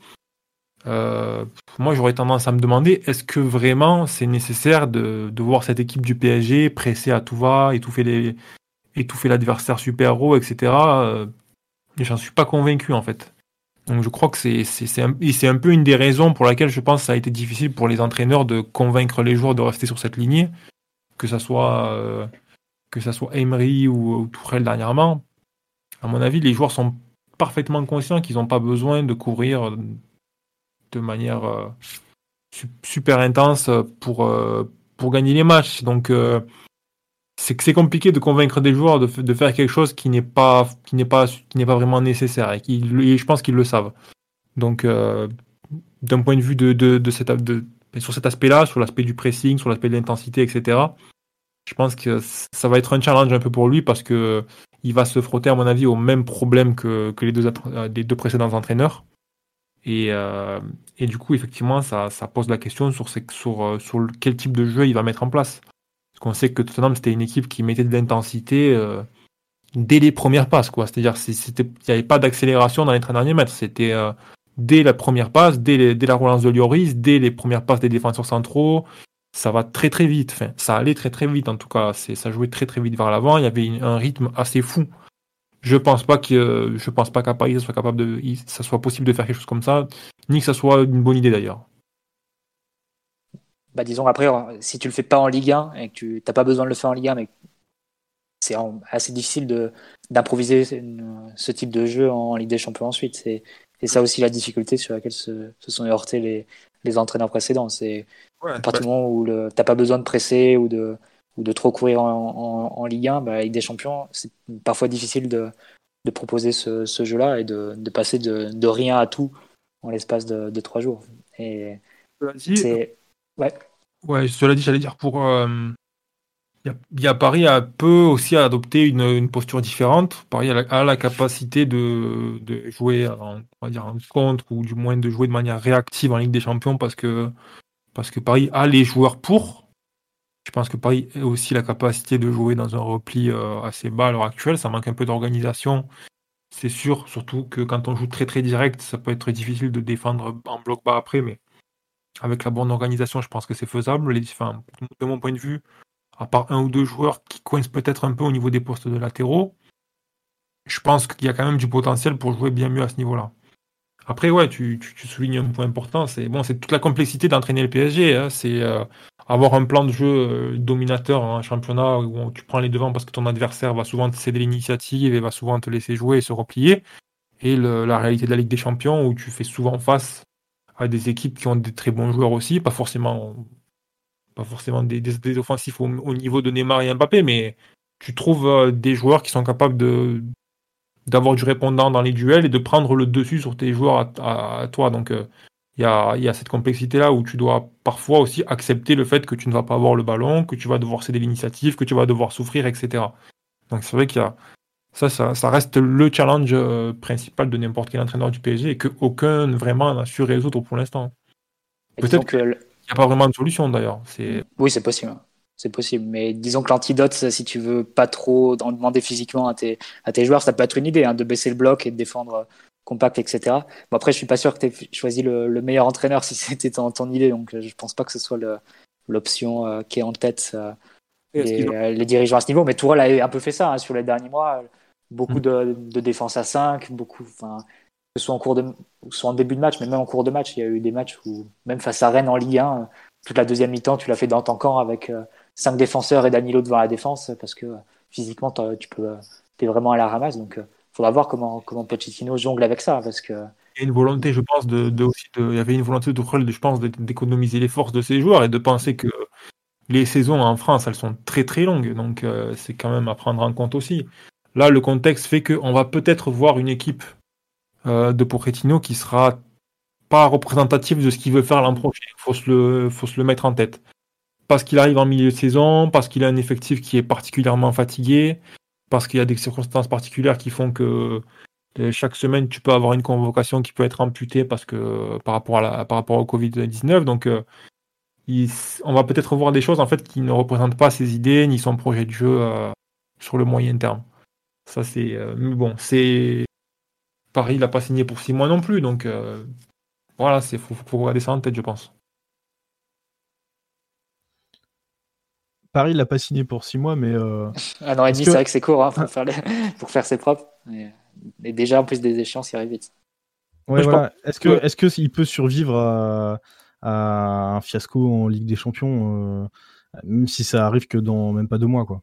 euh, moi j'aurais tendance à me demander est-ce que vraiment c'est nécessaire de, de, voir cette équipe du PSG presser à tout va, étouffer les étouffer l'adversaire super haut, etc. Euh, J'en suis pas convaincu en fait. Donc je crois que c'est c'est un, un, peu une des raisons pour laquelle je pense que ça a été difficile pour les entraîneurs de convaincre les joueurs de rester sur cette lignée, que ça soit euh, que ça soit Emery ou, ou Tourelle dernièrement. À mon avis, les joueurs sont parfaitement conscients qu'ils n'ont pas besoin de courir de manière euh, super intense pour euh, pour gagner les matchs. Donc c'est compliqué de convaincre des joueurs de, de faire quelque chose qui n'est pas qui n'est pas pas vraiment nécessaire et, qui, je pense qu'ils le savent. Donc euh, d'un point de vue de, de, de, cette, de sur cet aspect-là, sur l'aspect du pressing, sur l'aspect de l'intensité, etc. Je pense que ça va être un challenge un peu pour lui parce que il va se frotter à mon avis au même problème que, que les deux les deux précédents entraîneurs. Et, euh, et du coup, effectivement, ça, ça pose la question sur, sur, sur quel type de jeu il va mettre en place. Parce qu'on sait que Tottenham, c'était une équipe qui mettait de l'intensité euh, dès les premières passes. C'est-à-dire qu'il n'y avait pas d'accélération dans les 30 derniers mètres. C'était euh, dès la première passe, dès, dès, la relance de Lloris, dès les premières passes des défenseurs centraux. Ça va très très vite. Enfin, ça allait très très vite en tout cas. Ça jouait très très vite vers l'avant. Il y avait un rythme assez fou. Je pense pas que je pense pas qu'à Paris ça soit capable de, ça soit possible de faire quelque chose comme ça, ni que ça soit une bonne idée d'ailleurs bah, disons après, si tu le fais pas en Ligue 1 et que tu n'as pas besoin de le faire en Ligue 1, mais c'est assez difficile d'improviser ce type de jeu en Ligue des Champions ensuite. C'est ça aussi la difficulté sur laquelle se, se sont heurtés les, les entraîneurs précédents. C'est à partir du moment où tu n'as pas besoin de presser ou de, ou de trop courir en, en, Ligue 1, bah, Ligue des Champions, c'est parfois difficile de, de proposer ce, ce jeu-là et de, de passer de, de, rien à tout en l'espace de, de, trois jours. Et c'est Ouais. Ouais, cela dit, j'allais dire pour. Euh, il y, a Paris a peu aussi adopté une, une posture différente. Paris a la, a la capacité de, de, jouer en, on va dire en contre ou du moins de jouer de manière réactive en Ligue des Champions parce que parce que Paris a les joueurs pour. Je pense que Paris a aussi la capacité de jouer dans un repli euh, assez bas à l'heure actuelle. Ça manque un peu d'organisation, c'est sûr. Surtout que quand on joue très très direct, ça peut être difficile de défendre en bloc bas après, mais avec la bonne organisation, je pense que c'est faisable. de mon point de vue, à part un ou deux joueurs qui coincent peut-être un peu au niveau des postes de latéraux, je pense qu'il y a quand même du potentiel pour jouer bien mieux à ce niveau-là. Après, ouais, tu, tu, soulignes un point important, c'est bon, c'est toute la complexité d'entraîner le PSG. Hein. c'est euh, avoir un plan de jeu euh, dominateur en championnat où tu prends les devants parce que ton adversaire va souvent te céder l'initiative et va souvent te laisser jouer et se replier. Et la réalité de la Ligue des Champions où tu fais souvent face à des équipes qui ont des très bons joueurs aussi, pas forcément, pas forcément des, des, offensifs au, niveau de Neymar et Mbappé, mais tu trouves euh, des joueurs qui sont capables de d'avoir du répondant dans les duels et de prendre le dessus sur tes joueurs à, toi. Donc euh, il y, a, y, a, cette complexité-là où tu dois parfois aussi accepter le fait que tu ne vas pas avoir le ballon, que tu vas devoir céder l'initiative, que tu vas devoir souffrir, etc. Donc c'est vrai qu'il y a ça, ça, reste le challenge euh, principal de n'importe quel entraîneur du PSG et qu'aucun vraiment n'a su résoudre pour l'instant. Peut-être qu'il n'y a pas vraiment de solution d'ailleurs. Oui, c'est possible. C'est possible. Mais disons que l'antidote, si tu veux pas trop en demander physiquement à tes, à tes joueurs, ça peut être une idée hein, de baisser le bloc et de défendre euh, compact, etc. Bon, après, je suis pas sûr que tu aies choisi le, meilleur entraîneur si c'était ton, ton, idée. Donc, euh, je pense pas que ce soit l'option qui est en tête. les, dirigeants à ce niveau. Mais Tourelle a un peu fait ça hein, sur les derniers mois beaucoup mm. de, défense à 5, beaucoup, que ce soit en cours de, soit en début de match, mais même en cours de match, il y a eu des matchs où, même face à Rennes en Ligue 1, toute la deuxième mi-temps, tu l'as fait dans ton camp avec 5 euh, défenseurs et Danilo devant la défense, parce que euh, physiquement, tu peux, euh, es vraiment à la ramasse. Donc, il faudra voir comment, comment Pochettino jongle avec ça, parce que. Il y a une volonté, je pense, de, aussi il y avait une volonté de je pense, d'économiser les forces de ses joueurs et de penser que les saisons en France, elles sont très très longues, donc c'est quand même à prendre en compte aussi. Là, le contexte fait qu'on va peut-être voir une équipe euh, de Pochettino qui sera pas représentative de ce qu'il veut faire l'an prochain. Faut, se le, faut se le mettre en tête. Parce qu'il arrive en milieu de saison, parce qu'il a un effectif qui est particulièrement fatigué, parce qu'il y a des circonstances particulières qui font que euh, chaque semaine tu peux avoir une convocation qui peut être amputée parce que par rapport à la, par rapport au Covid 19 donc euh, on va peut-être voir des choses en fait qui ne représentent pas ses idées ni son projet de jeu sur le moyen terme ça, c'est. Euh, bon, c'est. Paris, il n'a pas signé pour six mois non plus, donc euh, voilà, il faut, faut, regarder ça en tête, je pense. Paris, il n'a pas signé pour six mois, mais. Euh... Un an et demi, c'est vrai que c'est court hein, pour, faire pour, faire ses propres. Et déjà, en plus des échéances, il arrive vite. Est-ce que, est-ce que il peut survivre à, un fiasco en Ligue des Champions, euh, même si ça arrive que dans même pas deux mois, quoi?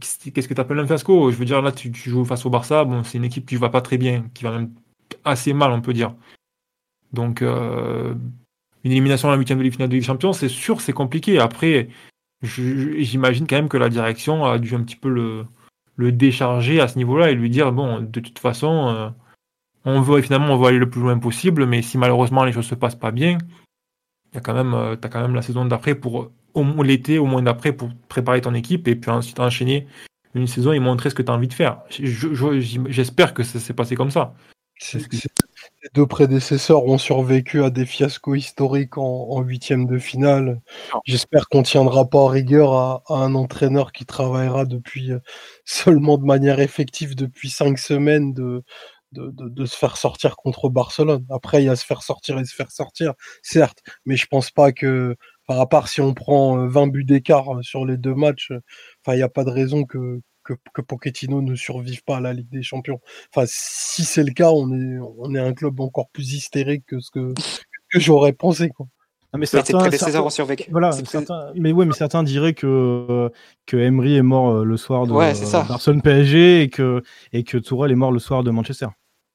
Qu'est-ce que tu appelles un fiasco? Je veux dire, là, tu, joues face au Barça, bon, c'est une équipe qui va pas très bien, qui va même assez mal, on peut dire. Donc, euh, une élimination à la huitième de finale de Ligue des Champions, c'est sûr, c'est compliqué. Après, j'imagine quand même que la direction a dû un petit peu le, décharger à ce niveau-là et lui dire bon, de toute façon, euh, on veut finalement on veut aller le plus loin possible, mais si malheureusement les choses se passent pas bien, il y a quand même, euh, as quand même la saison d'après pour l'été, au moins d'après, pour préparer ton équipe et puis ensuite enchaîner une saison et montrer ce que tu as envie de faire. J'espère que ça s'est passé comme ça. Les deux prédécesseurs ont survécu à des fiascos historiques en huitième de finale. J'espère qu'on tiendra pas en rigueur à, un entraîneur qui travaillera depuis euh, seulement de manière effective depuis cinq semaines de, de, de, se faire sortir contre Barcelone. Après, il y a se faire sortir et se faire sortir, certes, mais je pense pas que par à part si on prend 20 euh, buts d'écart euh, sur les deux matchs, enfin, il n'y a pas de raison que, que, que, Pochettino ne survive pas à la Ligue des Champions. Enfin, si c'est le cas, on est, on est un club encore plus hystérique que ce que, que j'aurais pensé, quoi. mais certains, certains, ont survécu. Voilà, certains, mais ouais, mais certains diraient que que Emery est mort le soir de Barcelone PSG et que et que Tourelle est mort le soir de Manchester.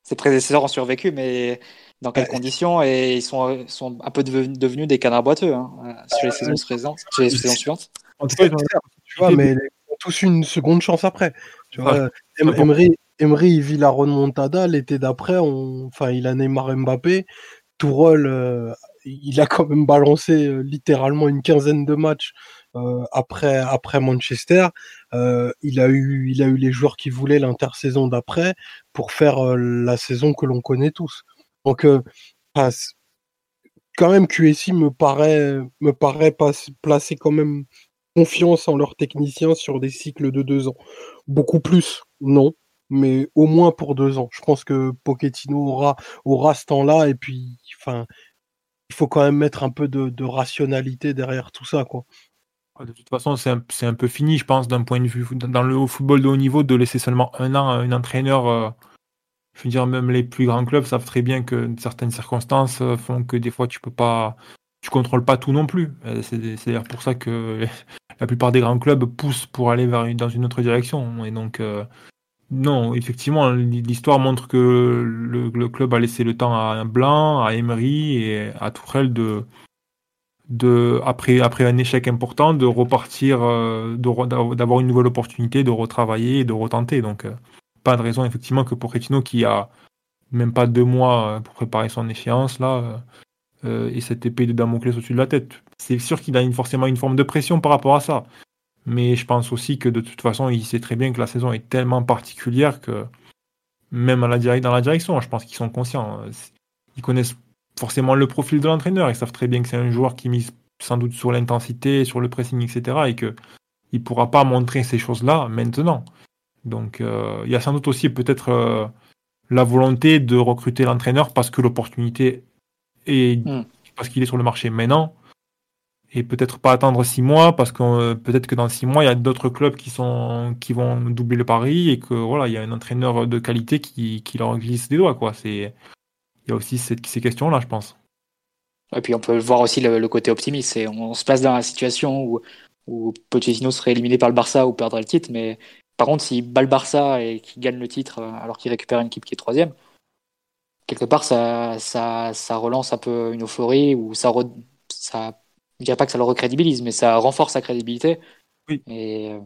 Ses prédécesseurs ont survécu, mais dans quelles conditions? Et ils sont, sont un peu devenus des canards boiteux hein, euh, sur les saisons présentes, sur les saisons suivantes. En tout cas, tu vois, mais tous une seconde chance après. Tu vois, Emery, Emery, il vit la remontada l'été d'après. Enfin, il a Neymar Mbappé. Tourelle, euh, il a quand même balancé euh, littéralement une quinzaine de matchs après après Manchester. il a eu il a eu les joueurs qui voulaient l'intersaison d'après pour faire la saison que l'on connaît tous. Donc, euh, quand même, QSI me paraît, me paraît pas, placer quand même confiance en leurs techniciens sur des cycles de deux ans. Beaucoup plus, non, mais au moins pour deux ans. Je pense que Pochettino aura, aura ce temps-là, et puis, enfin, il faut quand même mettre un peu de, rationalité derrière tout ça, quoi. De toute façon, c'est un, peu fini, je pense, d'un point de vue dans le football de haut niveau, de laisser seulement un an à un entraîneur. Euh, je veux dire, même les plus grands clubs savent très bien que certaines circonstances euh, font que des fois tu peux pas, contrôles pas tout non plus. Euh, c'est d'ailleurs pour ça que la plupart des grands clubs poussent pour aller dans une autre direction. Et donc, euh, non, effectivement, l'histoire montre que le, club a laissé le temps à Blanc, à Emery et à Tourelle de, de après, après un échec important, de repartir, euh, d'avoir une nouvelle opportunité, de retravailler et de retenter. Donc, pas de raison, effectivement, que pour Pochettino, qui a même pas deux mois pour préparer son échéance, là, et cette épée de Damoclès au-dessus de la tête. C'est sûr qu'il a forcément une forme de pression par rapport à ça. Mais je pense aussi que de toute façon, il sait très bien que la saison est tellement particulière que même à la dans la direction, je pense qu'ils sont conscients. Ils connaissent forcément le profil de l'entraîneur. Ils savent très bien que c'est un joueur qui mise sans doute sur l'intensité, sur le pressing, etc. Et qu'il ne pourra pas montrer ces choses-là maintenant. Donc euh, il y a sans doute aussi peut-être euh, la volonté de recruter l'entraîneur parce que l'opportunité est hmm. parce qu'il est sur le marché maintenant. Et peut-être pas attendre six mois parce que euh, peut-être que dans six mois il y a d'autres clubs qui sont qui vont doubler le pari et que voilà il y a un entraîneur de qualité qui, qui leur glisse des doigts quoi. C'est il y a aussi ces questions là je pense. Et puis on peut voir aussi le, côté optimiste. C'est on, se place dans la situation où où Pochettino serait éliminé par le Barça ou perdrait le titre mais par contre s'il bat le Barça et qu'il gagne le titre euh, alors qu'il récupère une équipe qui est troisième quelque part ça ça, ça relance un peu une euphorie ou ça ça je dirais pas que ça le recrédibilise, mais ça renforce sa crédibilité. Oui. Et euh,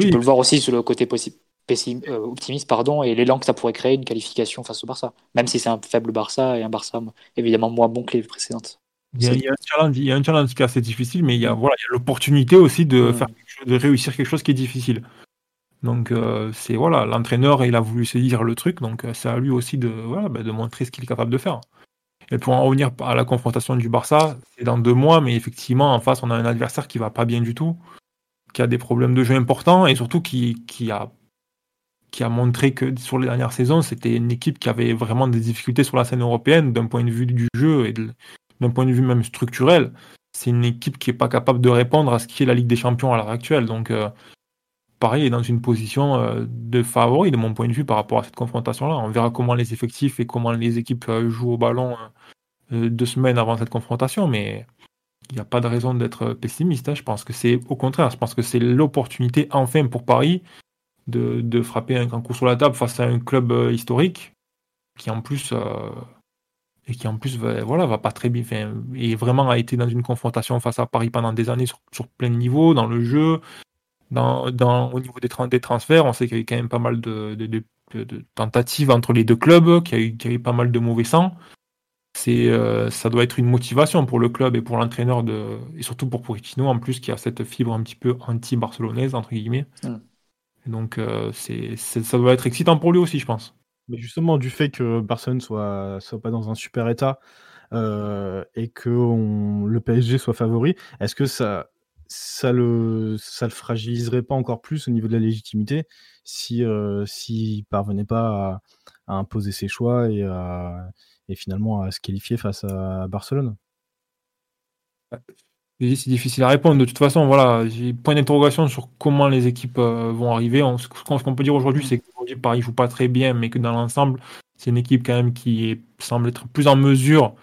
tu peux le voir aussi sur le côté euh, optimiste pardon, et l'élan que ça pourrait créer une qualification face au Barça, même si c'est un faible Barça et un Barça évidemment moins bon que les précédentes. Il y, a, un challenge, il y a un challenge qui est assez difficile, mais il y a voilà, l'opportunité aussi de, mm. faire de réussir quelque chose qui est difficile. Donc euh, c'est voilà, l'entraîneur il a voulu se dire le truc, donc c'est à lui aussi de voilà, bah, de montrer ce qu'il est capable de faire. Et pour en revenir à la confrontation du Barça, c'est dans deux mois, mais effectivement, en face, on a un adversaire qui va pas bien du tout, qui a des problèmes de jeu importants et surtout qui, qui, a, qui a montré que sur les dernières saisons, c'était une équipe qui avait vraiment des difficultés sur la scène européenne d'un point de vue du jeu et d'un point de vue même structurel. C'est une équipe qui n'est pas capable de répondre à ce qui est la Ligue des Champions à l'heure actuelle. Donc, euh, pareil, est dans une position euh, de favori de mon point de vue par rapport à cette confrontation-là. On verra comment les effectifs et comment les équipes euh, jouent au ballon euh, deux semaines avant cette confrontation, mais il n'y a pas de raison d'être pessimiste. Hein. Je pense que c'est au contraire, je pense que c'est l'opportunité enfin pour Paris de, frapper un grand coup sur la table face à un club historique qui en plus et qui en plus va, voilà va pas très bien et vraiment a été dans une confrontation face à Paris pendant des années sur plein de niveaux dans le jeu dans, au niveau des, des, transferts, on sait qu'il y a eu quand même pas mal de, tentatives entre les deux clubs, qu'il y, a eu, pas mal de mauvais sang. C'est, euh, ça doit être une motivation pour le club et pour l'entraîneur de, et surtout pour Pochettino en plus qui a cette fibre un petit peu anti-barcelonaise entre guillemets. Mm. Donc euh, c'est, ça doit être excitant pour lui aussi, je pense. Mais justement du fait que Barcelone soit soit pas dans un super état euh, et que le PSG soit favori, est-ce que ça ça le, le fragiliserait pas encore plus au niveau de la légitimité si euh, s'il parvenait pas à, imposer ses choix et, finalement à se qualifier face à Barcelone. C'est difficile à répondre. De toute façon, voilà, j'ai point d'interrogation sur comment les équipes euh, vont arriver. ce qu'on peut dire aujourd'hui, c'est que Paris joue pas très bien, mais que dans l'ensemble, c'est une équipe quand même qui semble être plus en mesure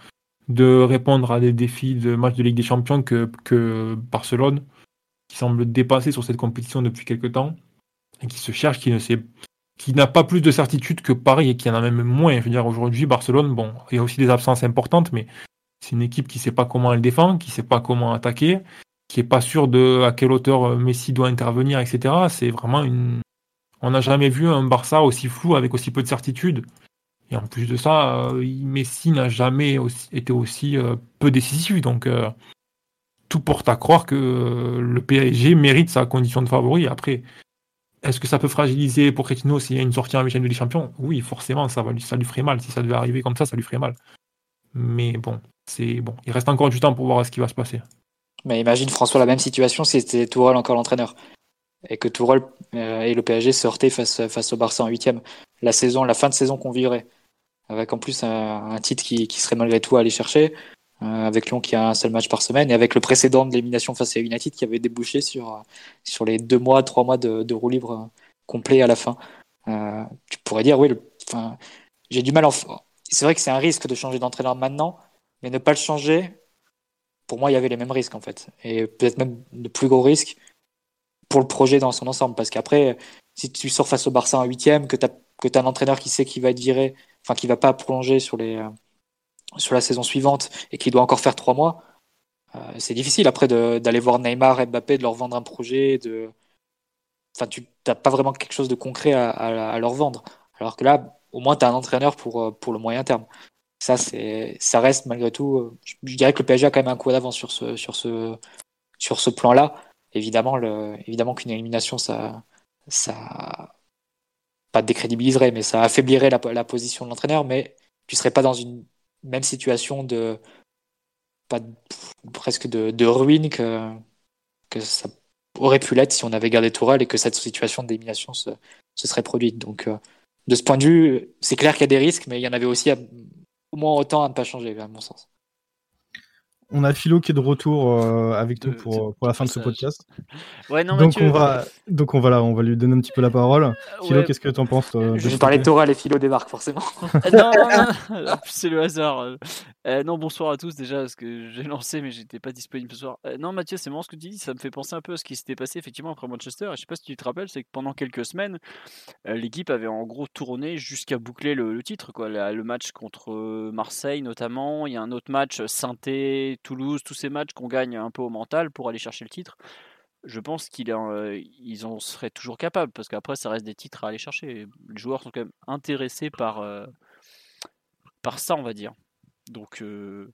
de répondre à des défis de match de Ligue des Champions que, Barcelone, qui semble dépasser sur cette compétition depuis quelques temps, et qui se cherche, qui ne sait qui n'a pas plus de certitude que Paris et qui en a même moins. Je aujourd'hui, Barcelone, bon, il y a aussi des absences importantes, mais c'est une équipe qui ne sait pas comment elle défend, qui ne sait pas comment attaquer, qui n'est pas sûr de à quelle hauteur euh, Messi doit intervenir, etc. C'est vraiment une. On n'a jamais vu un Barça aussi flou avec aussi peu de certitude. Et en plus de ça, euh, Messi n'a jamais été aussi euh, peu décisif. Donc, euh, tout porte à croire que le PSG mérite sa condition de favori. Après, est-ce que ça peut fragiliser pour Pochettino s'il y a une sortie en huitième de Ligue Champions? Oui, forcément, ça, lui ferait mal. Si ça devait arriver comme ça, ça lui ferait mal. Mais bon, c'est bon. Il reste encore du temps pour voir ce qui va se passer. Mais imagine François la même situation si c'était Tourelle encore l'entraîneur et que Tourelle et le PSG face, face au Barça en huitième. La saison, la fin de saison qu'on vivrait avec en plus un, titre qui, serait malgré tout à aller chercher, euh, avec Lyon qui a un seul match par semaine, et avec le précédent de l'élimination face à United qui avait débouché sur, sur les deux mois, trois mois de, de roue libre complet à la fin. Euh, tu pourrais dire, oui, j'ai du mal. C'est vrai que c'est un risque de changer d'entraîneur maintenant, mais ne pas le changer, pour moi, il y avait les mêmes risques en fait. Et peut-être même de plus gros risques pour le projet dans son ensemble. Parce qu'après, si tu sors face au Barça en huitième, que tu as, un entraîneur qui sait qu'il va être viré, enfin qui va pas prolonger sur, les, sur la saison suivante et qui doit encore faire trois mois, c'est difficile après d'aller voir Neymar et Mbappé, de leur vendre un projet. Enfin, tu n'as pas vraiment quelque chose de concret à, leur vendre. Alors que là, au moins, tu as un entraîneur pour, pour le moyen terme. Ça, ça reste malgré tout. Je, dirais que le PSG a quand même un coup d'avance sur ce, plan-là. Évidemment, qu'une élimination, ça, pas décrédibiliserait, mais ça affaiblirait la, position de l'entraîneur. Mais tu serais pas dans une même situation de, pas presque de, de ruine que, que ça aurait pu l'être si on avait gardé Tourelle et que cette situation d'élimination se, se, serait produite. Donc, euh, de ce point de vue, c'est clair qu'il y a des risques, mais il y en avait aussi au moins autant à ne pas changer, à mon sens. On a Philo qui est de retour euh, avec nous pour, pour la fin de ce podcast. Ouais, non, donc, on va, donc on va, on va lui donner un petit peu la parole. Euh, Philo, qu'est-ce que tu en penses Je vais parler de Toral et Philo débarque forcément. non, non, non. c'est le hasard. Euh, non, bonsoir à tous déjà, parce que j'ai lancé mais j'étais pas disponible ce soir. non, Mathieu, c'est marrant ce que tu dis, ça me fait penser un peu à ce qui s'était passé effectivement après Manchester. Je sais pas si tu te rappelles, c'est que pendant quelques semaines, l'équipe avait en gros tourné jusqu'à boucler le, titre. Quoi. Le, match contre Marseille notamment, il y a un autre match, Toulouse, tous ces matchs qu'on gagne un peu au mental pour aller chercher le titre, je pense qu'ils euh, en seraient toujours capables parce qu'après ça reste des titres à aller chercher. Les joueurs sont quand même intéressés par, euh, par ça, on va dire. Donc, euh,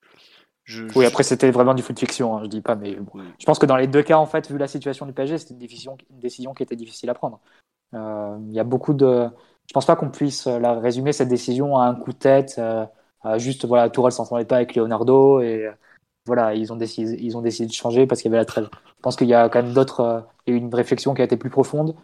je, oui, après c'était vraiment du foot fiction, hein, je dis pas, mais je pense que dans les deux cas, en fait, vu la situation du PSG, c'était une décision, une décision qui était difficile à prendre. Il y a beaucoup de. Je pense pas qu'on puisse la résumer cette décision à un coup de tête, à juste voilà, Tourelle s'entendait pas avec Leonardo et voilà, ils ont décidé, ils ont décidé de changer parce qu'il y avait la trêve. Je pense qu'il y a quand même d'autres, euh, il une réflexion qui a été plus profonde,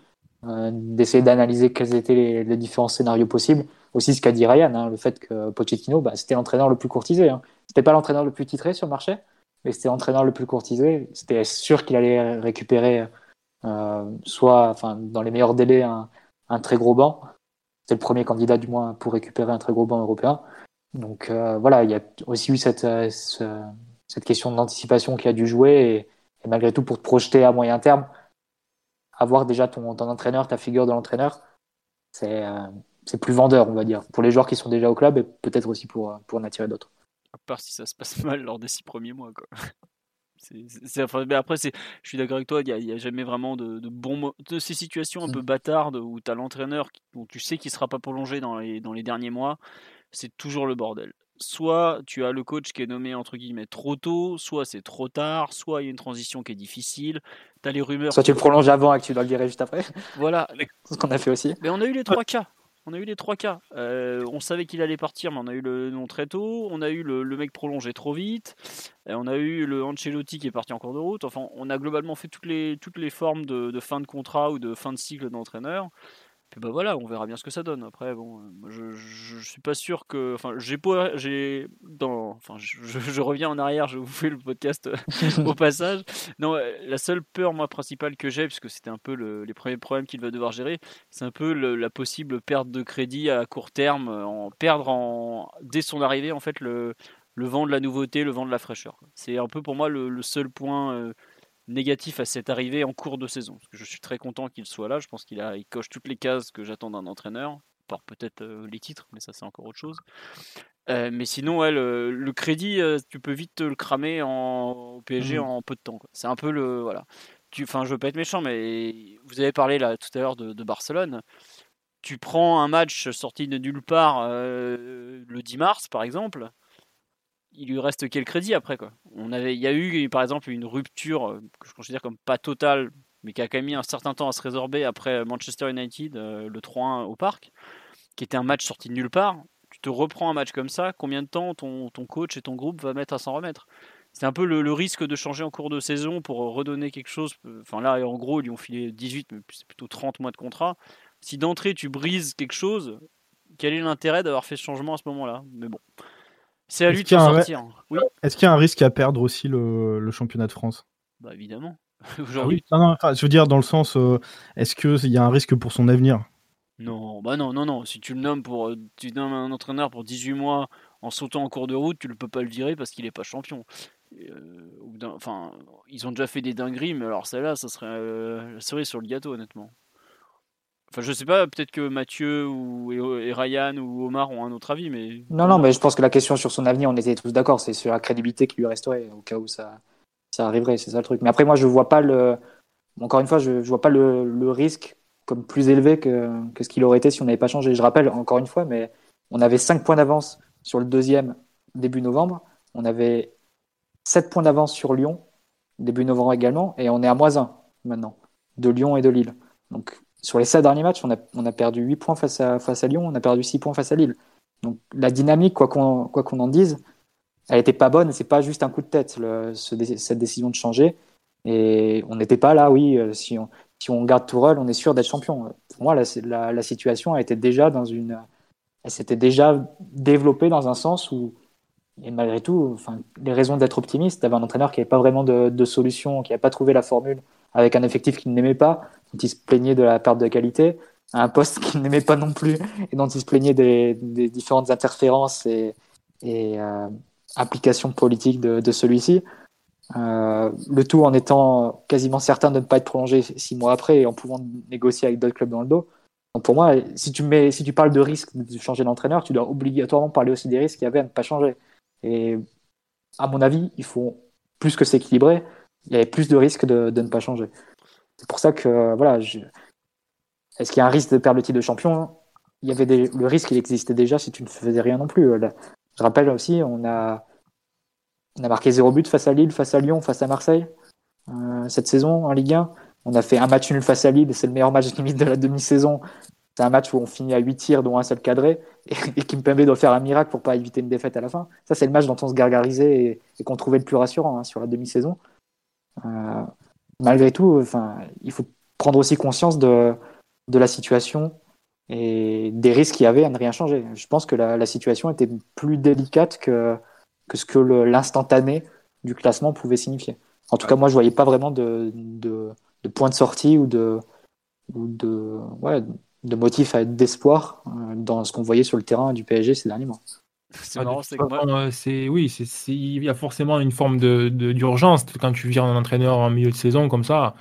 euh, d'essayer d'analyser quels étaient les, différents scénarios possibles. Aussi ce qu'a dit Ryan, hein, le fait que Pochettino, bah, c'était l'entraîneur le plus courtisé. Hein. C'était pas l'entraîneur le plus titré sur le marché, mais c'était l'entraîneur le plus courtisé. C'était sûr qu'il allait récupérer, euh, soit, enfin, dans les meilleurs délais, un, un très gros banc. C'est le premier candidat du moins pour récupérer un très gros banc européen. Donc euh, voilà, il y a aussi eu cette, euh, cette question d'anticipation qui a dû jouer et, malgré tout pour te projeter à moyen terme, avoir déjà ton, ton entraîneur, ta figure de l'entraîneur, c'est euh, plus vendeur, on va dire, pour les joueurs qui sont déjà au club et peut-être aussi pour, pour en attirer d'autres. À part si ça se passe mal lors des six premiers mois. Quoi. mais après, je suis d'accord avec toi, il n'y a, jamais vraiment de, de bons de ces situations un peu bâtardes où tu as l'entraîneur dont tu sais qu'il ne sera pas prolongé dans les, dans les derniers mois, c'est toujours le bordel soit tu as le coach qui est nommé entre guillemets trop tôt, soit c'est trop tard, soit il y a une transition qui est difficile. Tu as les rumeurs. Soit tu le prolonges avant et que tu dois le virer juste après. Voilà. C'est ce qu'on a fait aussi. Mais on a eu les trois cas. On a eu les trois cas. Euh, on savait qu'il allait partir, mais on a eu le nom très tôt. On a eu le, mec prolongé trop vite. Et on a eu le Ancelotti qui est parti en cours de route. Enfin, on a globalement fait toutes les, toutes les formes de, de fin de contrat ou de fin de cycle d'entraîneur. Puis bah voilà, on verra bien ce que ça donne. Après, bon, euh, je, je, suis pas sûr que. Enfin, j'ai pas. J'ai. Dans. Enfin, je, reviens en arrière, je vous fais le podcast euh, au passage. Non, euh, la seule peur, moi, principale que j'ai, puisque c'était un peu les premiers problèmes qu'il va devoir gérer, c'est un peu la possible perte de crédit à court terme, en perdre en, dès son arrivée, en fait, le, le vent de la nouveauté, le vent de la fraîcheur. C'est un peu pour moi le, seul point négatif à cette arrivée en cours de saison. Parce que je suis très content qu'il soit là. Je pense qu'il a, il coche toutes les cases que j'attends d'un entraîneur. Par peut-être euh, les titres, mais ça c'est encore autre chose. Euh, mais sinon, ouais, le, crédit, euh, tu peux vite te le cramer en, au PSG mmh. en peu de temps. C'est un peu le voilà. Enfin, je veux pas être méchant, mais vous avez parlé là tout à l'heure de, de, Barcelone. Tu prends un match sorti de nulle part le 10 mars, par exemple il lui reste quel crédit après quoi? On avait, il y a eu par exemple une rupture euh, que je considère comme pas totale, mais qui a quand même mis un certain temps à se résorber après Manchester United, euh, le 3-1 au parc, qui était un match sorti de nulle part. Tu te reprends un match comme ça, combien de temps ton, ton coach et ton groupe va mettre à s'en remettre? C'est un peu le, risque de changer en cours de saison pour redonner quelque chose. Enfin là, en gros, ils lui ont filé 18, mais c'est plutôt 30 mois de contrat. Si d'entrée tu brises quelque chose, quel est l'intérêt d'avoir fait ce changement à ce moment-là? Mais bon, c'est à lui de sortir. Est-ce qu'il y a un risque à perdre aussi le, championnat de France? Bah évidemment. Aujourd'hui. je veux dire dans le sens, euh, est-ce qu'il y a un risque pour son avenir? Non, bah non, non, non. Si tu le nommes pour, euh, tu nommes un entraîneur pour 18 mois en sautant en cours de route, tu ne peux pas le virer parce qu'il n'est pas champion. Euh, enfin, ils ont déjà fait des dingueries, mais alors celle-là, ça serait la cerise sur le gâteau, honnêtement. Enfin, je sais pas, peut-être que Mathieu ou, et, Ryan ou Omar ont un autre avis, mais. Non, non, mais je pense que la question sur son avenir, on était tous d'accord, c'est sur la crédibilité qui lui resterait au cas où ça, ça arriverait, c'est ça le truc. Mais après, moi, je vois pas le. Encore une fois, je, je vois pas le, le, risque comme plus élevé que, ce qu'il aurait été si on n'avait pas changé. Je rappelle, encore une fois, mais on avait 5 points d'avance sur le deuxième début novembre. On avait 7 points d'avance sur Lyon, début novembre également, et on est à moins 1 maintenant, de Lyon et de Lille. Donc sur les 7 derniers matchs, on a, perdu 8 points face à, face à Lyon, on a perdu 6 points face à Lille. Donc la dynamique, quoi qu'on en dise, elle n'était pas bonne, c'est pas juste un coup de tête, cette décision de changer. Et on n'était pas là, oui, euh, si on, si on garde Tourelle, on est sûr d'être champion. Pour moi, la, la, la, situation a été déjà dans une. Elle s'était déjà développée dans un sens où, et malgré tout, enfin, les raisons d'être optimiste, d'avoir un entraîneur qui n'avait pas vraiment de, de solution, qui n'avait pas trouvé la formule, avec un effectif qu'il n'aimait pas, dont il se plaignait de la perte de qualité, un poste qu'il n'aimait pas non plus, et dont il se plaignait des, des différentes interférences et, et euh, applications politiques de, de celui-ci. Euh, le tout en étant quasiment certain de ne pas être prolongé six mois après et en pouvant négocier avec d'autres clubs dans le dos. Donc pour moi, si tu, mets, si tu parles de risque de changer d'entraîneur, tu dois obligatoirement parler aussi des risques qu'il y avait à ne pas changer. Et à mon avis, il faut plus que s'équilibrer. Il y avait plus de risques de, ne pas changer. C'est pour ça que, voilà, je... est-ce qu'il y a un risque de perdre le titre de champion? Il y avait le risque, il existait déjà si tu ne faisais rien non plus. Je rappelle aussi, on a, on a marqué zéro but face à Lille, face à Lyon, face à Marseille euh, cette saison en Ligue 1. On a fait un match nul face à Lille, c'est le meilleur match limite de la demi-saison. C'est un match où on finit à 8 tirs, dont un seul cadré, et, qui me permet de faire un miracle pour pas éviter une défaite à la fin. Ça, c'est le match dont on se gargarisait et, et qu'on trouvait le plus rassurant hein, sur la demi-saison. Euh, malgré tout, enfin, il faut prendre aussi conscience de, de la situation et des risques qu'il y avait à ne rien changer. Je pense que la, la situation était plus délicate que, que ce que l'instantané du classement pouvait signifier. En tout cas, moi, je voyais pas vraiment de, de, de point de sortie ou de, ou de, ouais, de motif à être d'espoir euh, dans ce qu'on voyait sur le terrain du PSG ces derniers mois. C'est ah, marrant, c'est moi... oui, c'est il y a forcément une forme de d'urgence quand tu viens un entraîneur en milieu de saison comme ça.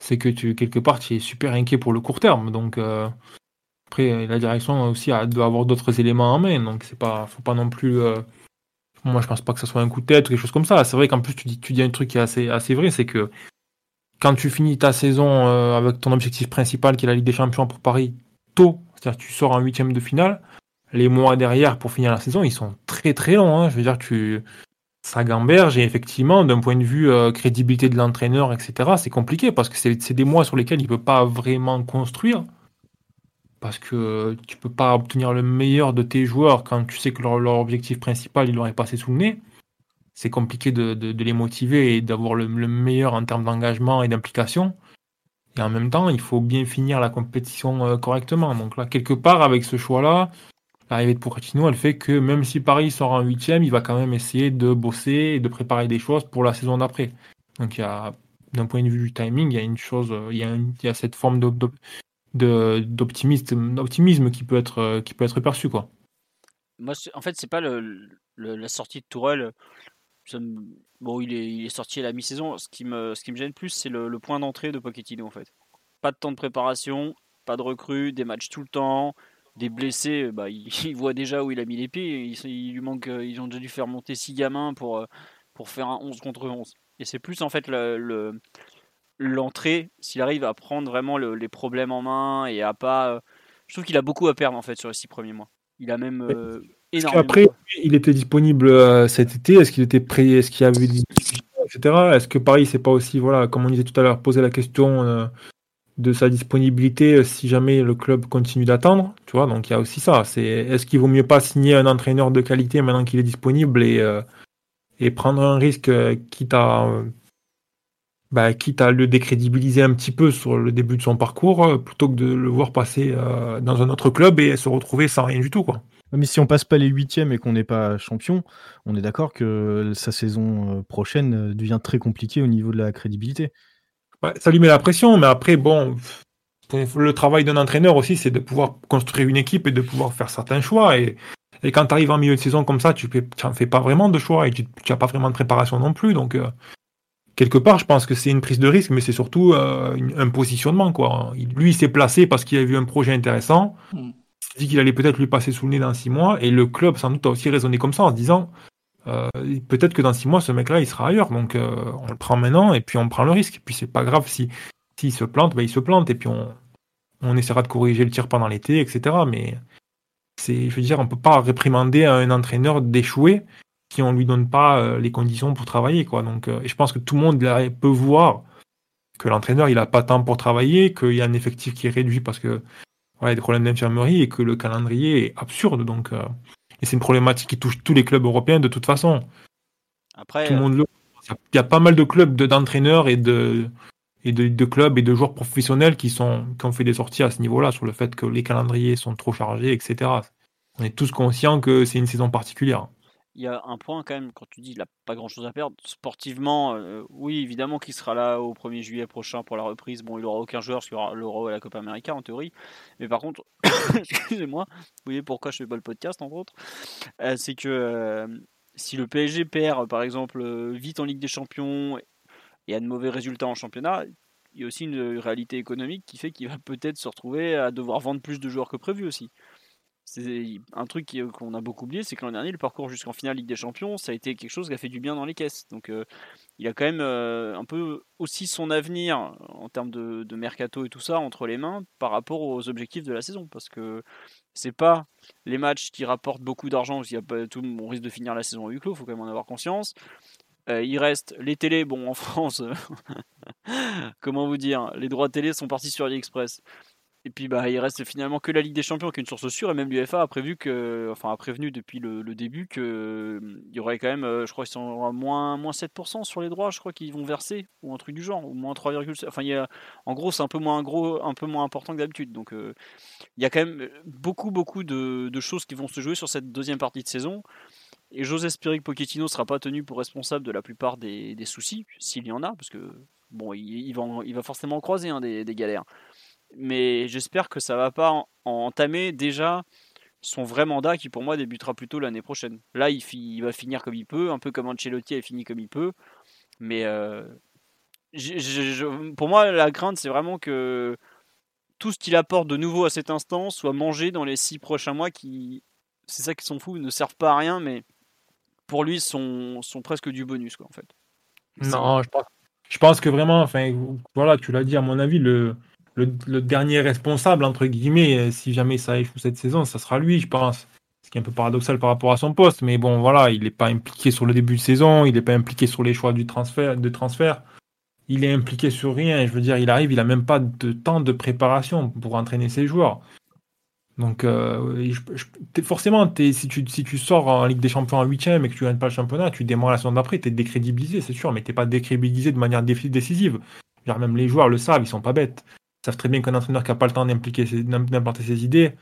C'est que tu quelque part tu es super inquiet pour le court terme. Donc euh, après la direction aussi a, doit avoir d'autres éléments en main. Donc c'est pas faut pas non plus euh, moi, je pense pas que ce soit un coup de tête ou quelque chose comme ça. C'est vrai qu'en plus, tu dis, tu dis un truc qui est assez, assez vrai, c'est que quand tu finis ta saison euh, avec ton objectif principal, qui est la Ligue des Champions pour Paris, tôt, c'est-à-dire que tu sors en huitième de finale, les mois derrière pour finir la saison, ils sont très très longs. Hein. Je veux dire, tu ça gamberge et effectivement, d'un point de vue euh, crédibilité de l'entraîneur, etc., c'est compliqué parce que c'est des mois sur lesquels il ne peut pas vraiment construire parce que tu peux pas obtenir le meilleur de tes joueurs quand tu sais que leur, objectif principal, ils l'auraient passé sous le nez. C'est compliqué de, de, les motiver et d'avoir le, meilleur en termes d'engagement et d'implication. Et en même temps, il faut bien finir la compétition euh, correctement. Donc là, quelque part, avec ce choix-là, l'arrivée de Pochettino, elle fait que même si Paris sort en huitième, il va quand même essayer de bosser et de préparer des choses pour la saison d'après. Donc d'un point de vue du timing, il y a une chose, a, il y a cette forme d'optimisme qui peut être euh, qui perçu quoi. Moi, en fait, c'est pas la sortie de Tourelle. bon, il est, sorti à la mi-saison. Ce qui me ce qui gêne plus, c'est le, point d'entrée de Pochettino en fait. Pas de temps de préparation, pas de recrues, des matchs tout le temps, des blessés. Bah, il, voit déjà où il a mis les pieds. Il, lui manque, ils ont déjà dû faire monter six gamins pour pour faire un 11 contre 11. Et c'est plus en fait le l'entrée, s'il arrive à prendre vraiment les problèmes en main et à pas. Euh, je trouve qu'il a beaucoup à perdre en fait sur les six premiers mois. Il a même euh, énormément. Après, il était disponible euh, cet été. Est-ce qu'il était prêt? Est-ce qu'il y avait des etc. Est-ce que Paris, c'est pas aussi, voilà, comme on disait tout à l'heure, poser la question de sa disponibilité si jamais le club continue d'attendre, tu vois Donc il y a aussi ça. C'est est-ce qu'il vaut mieux pas signer un entraîneur de qualité maintenant qu'il est disponible et et prendre un risque quitte à bah, quitte à le décrédibiliser un petit peu sur le début de son parcours, euh, plutôt que de le voir passer euh, dans un autre club et se retrouver sans rien du tout. Quoi. Mais si on passe pas les huitièmes et qu'on n'est pas champion, on est d'accord que sa saison euh, prochaine devient très compliquée au niveau de la crédibilité. Ça lui met la pression, mais après, bon, le travail d'un entraîneur aussi, c'est de pouvoir construire une équipe et de pouvoir faire certains choix. Et, et quand tu arrives en milieu de saison comme ça, tu n'en fais pas vraiment de choix et tu n'as pas vraiment de préparation non plus. Donc, quelque part, je pense que c'est une prise de risque, mais c'est surtout un positionnement. Quoi. Lui, il s'est placé parce qu'il a vu un projet intéressant. Mm. Il s'est dit qu'il allait peut-être lui passer sous le nez dans six mois. Et le club, sans doute, a aussi raisonné comme ça en se disant peut-être que dans six mois, ce mec-là, il sera ailleurs. Donc, on le prend maintenant et puis on prend le risque. Et puis, c'est pas grave si s'il se plante, ben, il se plante. Et puis, on, essaiera de corriger le tir pendant l'été, etc. Mais c'est, je veux dire, on peut pas réprimander un entraîneur d'échouer si on lui donne pas euh, les conditions pour travailler, quoi. Donc, euh, je pense que tout le monde peut voir que l'entraîneur il a pas temps pour travailler, qu'il y a un effectif qui est réduit parce que a des problèmes d'infirmerie et que le calendrier est absurde. Donc, euh, et c'est une problématique qui touche tous les clubs européens de toute façon. Après, tout le monde le... Il y a pas mal de clubs d'entraîneurs et de et de, clubs et de joueurs professionnels qui, sont, qui ont fait des sorties à ce niveau-là sur le fait que les calendriers sont trop chargés, etc. On est tous conscients que c'est une saison particulière. Il y a un point quand même, quand tu dis qu'il n'a pas grand-chose à perdre, sportivement, euh, oui, évidemment qu'il sera là au 1er juillet prochain pour la reprise. Bon, il n'aura aucun joueur sur l'Euro et la Copa América en théorie. Mais par contre, excusez-moi, vous voyez pourquoi je fais pas le podcast, entre autres, euh, c'est que euh, si le PSG perd, par exemple, vite en Ligue des Champions et a de mauvais résultats en championnat, il y a aussi une réalité économique qui fait qu'il va peut-être se retrouver à devoir vendre plus de joueurs que prévu aussi. C'est un truc qu'on a beaucoup oublié, c'est que l'an dernier, le parcours jusqu'en finale Ligue des Champions, ça a été quelque chose qui a fait du bien dans les caisses. Donc euh, il a quand même euh, un peu aussi son avenir en termes de, mercato et tout ça entre les mains par rapport aux objectifs de la saison. Parce que c'est pas les matchs qui rapportent beaucoup d'argent, y a tout, on risque de finir la saison à huis clos, faut quand même en avoir conscience. Euh, il reste les télés, bon en France, comment vous dire, les droits télé sont partis sur AliExpress. Et puis bah il reste finalement que la Ligue des Champions qui est une source sûre et même l'UFA a prévu enfin a prévenu depuis le, début que il y aurait quand même, euh, je crois moins moins 7% sur les droits, je crois qu'ils vont verser ou un truc du genre ou moins 3,7. Enfin il y a, en gros c'est un peu moins gros, un peu moins important que d'habitude. Donc euh, il y a quand même beaucoup beaucoup de, choses qui vont se jouer sur cette deuxième partie de saison. Et j'ose espérer que Pochettino ne sera pas tenu pour responsable de la plupart des, soucis, s'il y en a, parce que bon, il, va, il va, forcément croiser hein, des, galères. Mais j'espère que ça va pas entamer déjà son vrai mandat qui pour moi débutera plutôt l'année prochaine. Là, il, va finir comme il peut, un peu comme Ancelotti a fini comme il peut. Mais euh, pour moi, la crainte, c'est vraiment que tout ce qu'il apporte de nouveau à cet instant soit mangé dans les six prochains mois qui, c'est ça qui sont fous, ne servent pas à rien, mais pour lui, sont, sont presque du bonus, quoi, en fait. Non, je pense, je pense que vraiment, enfin, voilà, tu l'as dit, à mon avis, le, le, dernier responsable, entre guillemets, si jamais ça échoue cette saison, ça sera lui, je pense. Ce qui est un peu paradoxal par rapport à son poste, mais bon, voilà, il n'est pas impliqué sur le début de saison, il n'est pas impliqué sur les choix du transfert, de transfert. Il est impliqué sur rien. Je veux dire, il arrive, il n'a même pas de temps de préparation pour entraîner ses joueurs. Donc, euh, forcément, si, tu, si tu sors en Ligue des Champions en 8 et que tu gagnes pas le championnat, tu démarres la saison d'après, tu es décrédibilisé, c'est sûr, mais tu pas décrédibilisé de manière décisive. Même les joueurs le savent, ils sont pas bêtes. Savent très bien qu'un entraîneur qui n'a pas le temps d'impliquer ses idées,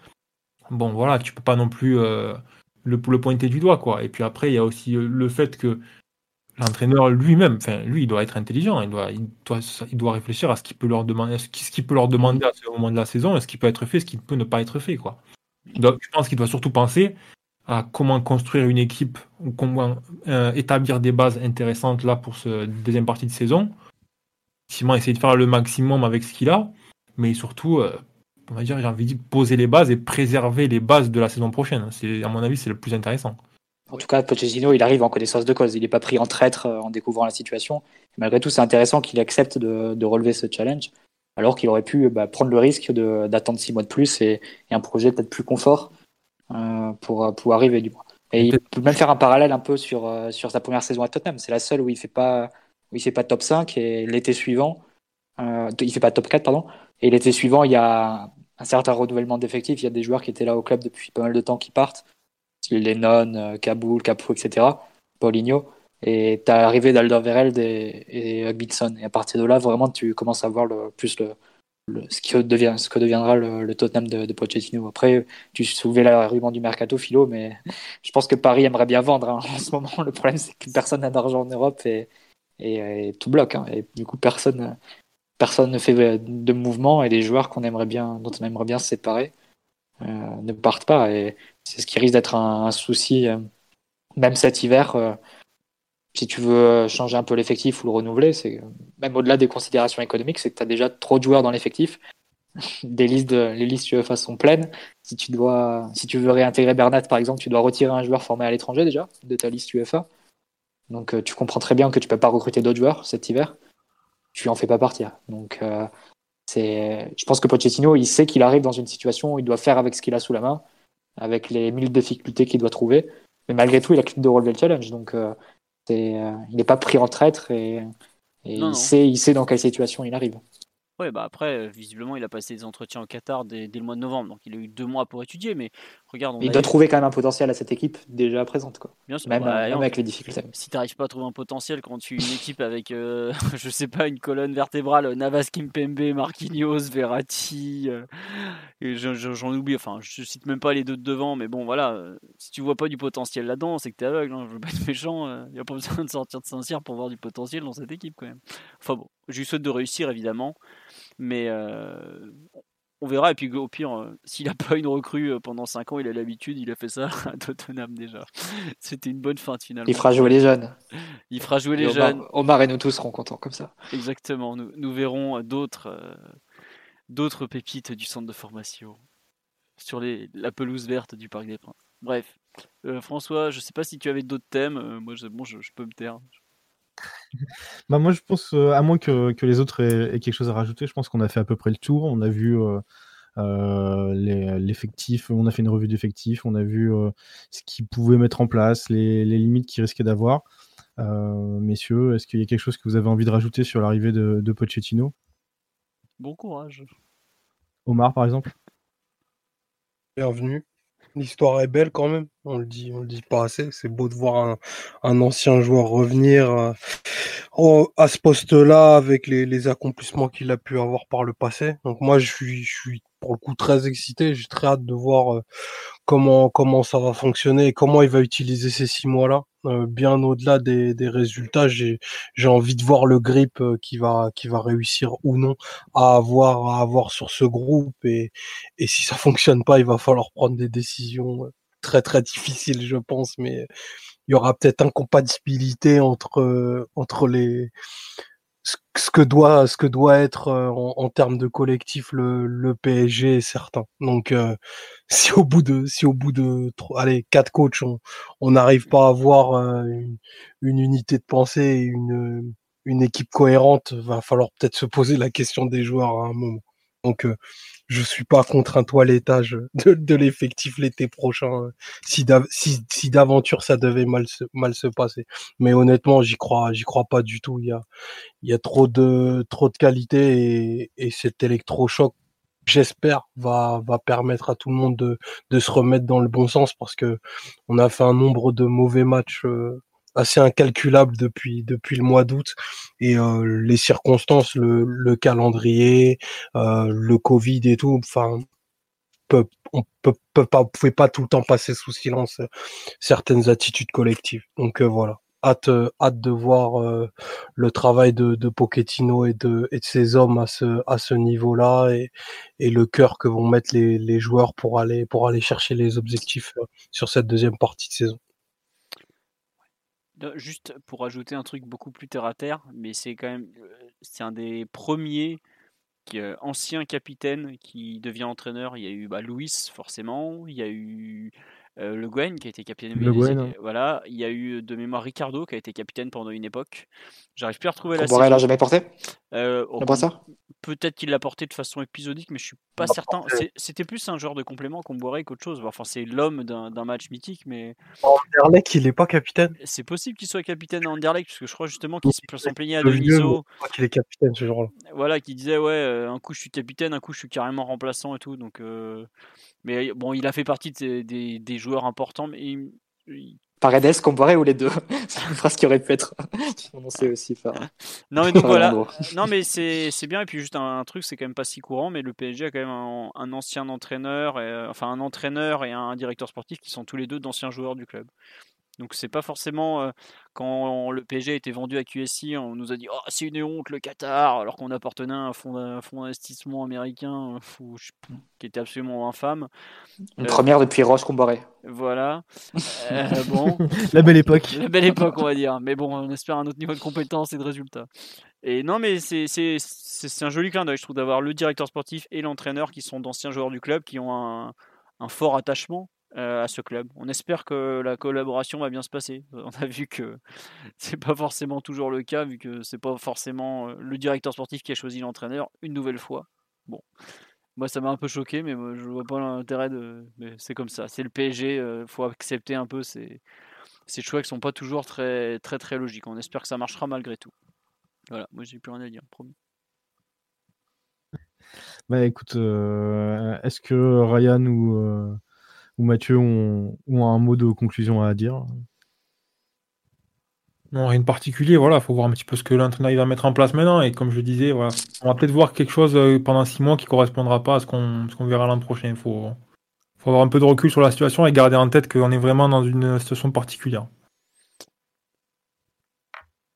bon, voilà, tu peux pas non plus euh, le, pointer du doigt, quoi. Et puis après, il y a aussi euh, le fait que l'entraîneur lui-même, enfin, lui, il doit être intelligent, il doit, il doit, réfléchir à ce qu'il peut leur demander, ce qu'il peut leur demander à ce moment de la saison, ce qui peut être fait, ce qui peut ne pas être fait, quoi. Je pense qu'il doit surtout penser à comment construire une équipe, ou comment euh, établir des bases intéressantes là pour ce deuxième partie de saison. Simon essayer de faire le maximum avec ce qu'il a, mais surtout, euh, on va dire, j'ai envie de poser les bases et préserver les bases de la saison prochaine. C'est, à mon avis, c'est le plus intéressant. En tout cas, Pochettino, il arrive en connaissance de cause. Il n'est pas pris en traître euh, en découvrant la situation. malgré tout, c'est intéressant qu'il accepte de, relever ce challenge, alors qu'il aurait pu bah, prendre le risque d'attendre six mois de plus et, un projet peut-être plus confort euh, pour, pour arriver du moins. Et il peut même faire un parallèle un peu sur, sur sa première saison à Tottenham. C'est la seule où il fait pas fait pas top 5 et l'été suivant, il fait pas top 4 pardon. Et l'été suivant, il y a un certain renouvellement d'effectifs. Il y a des joueurs qui étaient là au club depuis pas mal de temps qui partent. Lennon, euh, Kaboul, Capo, etc., Paulinho. Et tu as l'arrivée d'Alderweireld et, et Hugminson. Et à partir de là, vraiment, tu commences à voir le, plus le, ce, que devient, ce que deviendra le, Tottenham de, de, Pochettino. Après, tu soulevais l'argument du mercato, Philo, mais je pense que Paris aimerait bien vendre hein. en ce moment. Le problème, c'est que personne n'a d'argent en Europe et, et, tout bloque. Hein. Et du coup, personne, personne ne fait de mouvement et les joueurs qu'on aimerait bien, dont on aimerait bien se séparer euh, ne partent pas. Et c'est ce qui risque d'être un, souci, euh, même cet hiver. Euh, si tu veux changer un peu l'effectif ou le renouveler, c'est même au-delà des considérations économiques, c'est que tu as déjà trop de joueurs dans l'effectif. Des listes de, les listes UEFA sont pleines. Si tu dois, si tu veux réintégrer Bernat par exemple, tu dois retirer un joueur formé à l'étranger déjà de ta liste UEFA. Donc tu comprends très bien que tu peux pas recruter d'autres joueurs cet hiver. Tu en fais pas partir. Donc euh, c'est, je pense que Pochettino, il sait qu'il arrive dans une situation où il doit faire avec ce qu'il a sous la main, avec les mille difficultés qu'il doit trouver. Mais malgré tout, il a cru de relever le challenge. Donc euh, euh, il n'est pas pris en traître et, il, Sait, il sait dans quelle situation il arrive. Ouais, bah après, visiblement, il a passé des entretiens au Qatar dès, le mois de novembre, donc il a eu deux mois pour étudier. Mais regarde, il doit trouver quand même un potentiel à cette équipe déjà présente, quoi. Bien sûr, même, bah, avec les difficultés. Si tu n'arrives pas à trouver un potentiel quand tu es une équipe avec, euh, je sais pas, une colonne vertébrale, Navas, Kimpembe, Marquinhos, Verratti, euh, j'en oublie. Enfin, je cite même pas les deux de devant, mais bon, voilà. si tu vois pas du potentiel là-dedans, c'est que tu es aveugle. Hein, je veux pas être méchant. Il n'y a pas besoin de sortir de Saint-Cyr pour voir du potentiel dans cette équipe, quand même. Enfin bon, je lui souhaite de réussir évidemment. Mais euh, on verra. Et puis au pire, euh, s'il n'a pas une recrue euh, pendant 5 ans, il a l'habitude, il a fait ça à Tottenham déjà. C'était une bonne fin finalement. Il fera jouer les jeunes. Il fera jouer les jeunes. Omar et nous tous serons contents comme ça. Exactement. Nous, verrons d'autres d'autres pépites du centre de formation sur les, la pelouse verte du Parc des Princes. Bref. François, je sais pas si tu avais d'autres thèmes. moi, bon, je, peux me taire. Bah moi, je pense, euh, à moins que, que les autres aient, quelque chose à rajouter, je pense qu'on a fait à peu près le tour. On a vu euh, euh, l'effectif, on a fait une revue d'effectifs, on a vu ce qu'ils pouvaient mettre en place, les, les limites qu'ils risquaient d'avoir. messieurs, est-ce qu'il y a quelque chose que vous avez envie de rajouter sur l'arrivée de, de Pochettino? Bon courage. Omar, par exemple? Bienvenue. L'histoire est belle quand même. On le dit, on le dit pas assez. C'est beau de voir un, ancien joueur revenir euh, à ce poste-là avec les, accomplissements qu'il a pu avoir par le passé. Donc moi, je suis, je suis pour le coup très excité. J'ai très hâte de voir euh, comment comment ça va fonctionner et comment il va utiliser ces six mois-là. Euh, bien au-delà des, des résultats, j'ai envie de voir le grip euh, qui va qui va réussir ou non à avoir à avoir sur ce groupe. Et et si ça fonctionne pas, il va falloir prendre des décisions très très difficiles, je pense, mais il y aura peut-être incompatibilité entre entre les ce que doit ce que doit être euh, en, termes de collectif le, le PSG est certain. Donc euh, si au bout de si au bout de allez quatre coachs on n'arrive pas à avoir euh, une, unité de pensée une une équipe cohérente, va falloir peut-être se poser la question des joueurs à un moment. Donc je suis pas contre un toilettage de, l'effectif l'été prochain si si, d'aventure ça devait mal se, passer. Mais honnêtement, j'y crois j'y crois pas du tout. Il y a trop de trop de qualité et, et cet électrochoc j'espère va va permettre à tout le monde de de se remettre dans le bon sens parce que on a fait un nombre de mauvais matchs euh, assez incalculable depuis depuis le mois d'août et euh, les circonstances, le, le calendrier, euh, le Covid et tout, enfin on peut, peut pas, pouvait pas tout le temps passer sous silence euh, certaines attitudes collectives. Donc voilà, hâte, hâte de voir le travail de, de Pochettino et de, et de ses hommes à ce, à ce niveau-là et, et le cœur que vont mettre les, les joueurs pour aller, pour aller chercher les objectifs sur cette deuxième partie de saison. Juste pour ajouter un truc beaucoup plus terre à terre, mais c'est quand même c'est un des premiers qui, ancien capitaine qui devient entraîneur. Il y a eu bah, Louis forcément, il y a eu euh, le Gwen qui a été capitaine. Le Voilà, il y a eu de mémoire Ricardo qui a été capitaine pendant une époque. J'arrive plus à retrouver la. l'a jamais porté. Euh, Peut-être qu'il l'a porté de façon épisodique, mais je suis pas certain. C'était plus un genre de complément qu'on boirait qu'autre chose. Enfin, c'est l'homme d'un match mythique, mais. Anderlecht, il est pas capitaine. C'est possible qu'il soit capitaine à Anderlecht, parce que je crois justement qu'il s'en plaignait à Deniso. qu'il est capitaine ce jour-là. Voilà, qui disait ouais, euh, un coup je suis capitaine, un coup je suis carrément remplaçant et tout. Donc, euh, mais bon, il a fait partie des, des, joueurs importants, mais il, Paredes, Comparé ou les deux C'est une phrase qui aurait pu être prononcée aussi Non mais donc voilà. Non mais c'est bien et puis juste un, truc c'est quand même pas si courant mais le PSG a quand même un, ancien entraîneur et, enfin un entraîneur et un directeur sportif qui sont tous les deux d'anciens joueurs du club. Donc c'est pas forcément euh, quand le PSG a été vendu à QSI, on nous a dit oh c'est une honte le Qatar, alors qu'on appartenait à un fonds d'investissement américain qui était absolument infâme. Une euh, première depuis Roche Combaré. Voilà. Euh, bon. La belle époque. La belle époque on va dire. Mais bon on espère un autre niveau de compétence et de résultats. Et non mais c'est un joli clin d'œil je trouve d'avoir le directeur sportif et l'entraîneur qui sont d'anciens joueurs du club qui ont un, un fort attachement euh, à ce club. On espère que la collaboration va bien se passer. On a vu que c'est pas forcément toujours le cas, vu que c'est pas forcément euh, le directeur sportif qui a choisi l'entraîneur une nouvelle fois. Bon, moi ça m'a un peu choqué, mais je vois pas l'intérêt de. Mais c'est comme ça, c'est le PSG. Euh, faut accepter un peu ces ces choix qui sont pas toujours très très très logiques. On espère que ça marchera malgré tout. Voilà, moi j'ai plus rien à dire, promis. Bah écoute, est-ce que Ryan ou ou Mathieu ont, un mot de conclusion à dire Non, rien de particulier. Voilà, faut voir un petit peu ce que l'entraîneur va mettre en place maintenant. Et comme je disais, voilà, on va peut-être voir quelque chose euh, pendant six mois qui correspondra pas à ce qu'on verra l'an prochain. Il faut, faut avoir un peu de recul sur la situation et garder en tête qu'on est vraiment dans une situation particulière.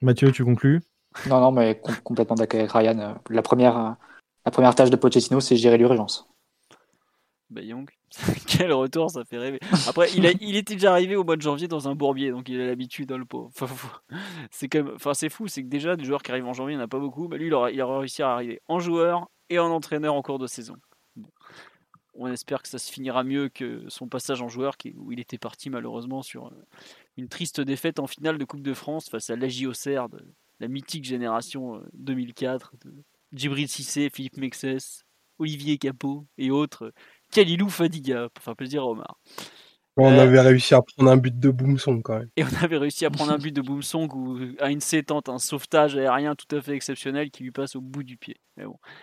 Mathieu, tu conclus? Non, non, mais complètement d'accord avec Ryan. La première, la première tâche de Pochettino, c'est gérer l'urgence. Bah, Quel retour, ça fait rêver. Après, il, était déjà arrivé au mois de janvier dans un bourbier, donc il a l'habitude dans le pot. c'est fou, c'est que déjà des joueurs qui arrivent en janvier, il n'y en a pas beaucoup. Bah, lui, il aura, réussi à arriver en joueur et en entraîneur en cours de saison. On espère que ça se finira mieux que son passage en joueur, où il était parti malheureusement sur euh, une triste défaite en finale de Coupe de France face à l'AJ Auxerre, de la mythique génération 2004 euh, de Djibril Cissé, Philippe Mexès, Olivier Capot et autres Kalilou Fadiga, pour faire plaisir à Omar. On euh, avait réussi à prendre un but de Boomsong quand même. Et on avait réussi à prendre un but de Boomsong où Heinze tente un sauvetage aérien tout à fait exceptionnel qui lui passe au bout du pied.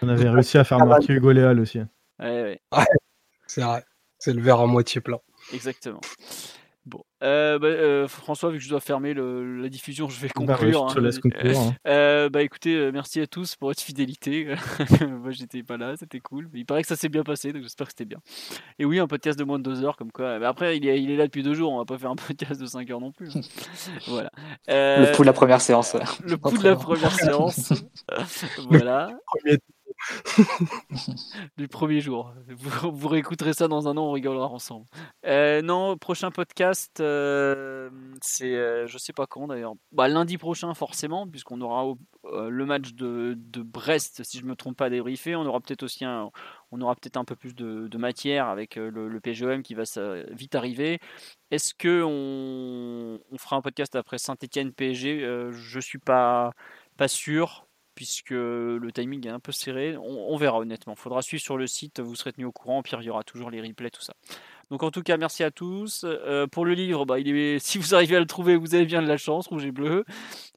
On avait réussi à faire marquer Hugo Léal aussi. Ouais, c'est vrai. C'est le verre à moitié plein. Exactement. Bon, euh, bah, euh, François, vu que je dois fermer la diffusion, je vais bah conclure. je te laisse conclure. Hein. Euh, bah écoutez, merci à tous pour votre fidélité. Moi, j'étais pas là, c'était cool. Il paraît que ça s'est bien passé, donc j'espère que c'était bien. Et oui, un podcast de moins de deux heures, comme quoi. Mais après, il est, il est là depuis deux jours. On va pas faire un podcast de 5 heures non plus. Hein. voilà. le pouls de la première séance. Le pouls de la première séance. voilà du premier jour. Vous, vous, réécouterez ça dans un an, on rigolera ensemble. Euh, non, prochain podcast, euh, c'est euh, je sais pas quand d'ailleurs. Bah, lundi prochain forcément, puisqu'on aura le match de, Brest, si je me trompe pas, débriefé. On aura peut-être aussi un, on aura peut-être un peu plus de, de matière avec le, le, PGOM qui va vite arriver. Est-ce que on, on, fera un podcast après Saint-Etienne PSG Je suis pas pas sûr puisque le timing est un peu serré. On, verra honnêtement. Faudra suivre sur le site, vous serez tenu au courant. Pire, il y aura toujours les replays, tout ça. Donc en tout cas, merci à tous. Euh, pour le livre, bah, si vous arrivez à le trouver, vous avez bien de la chance, rouge et bleu.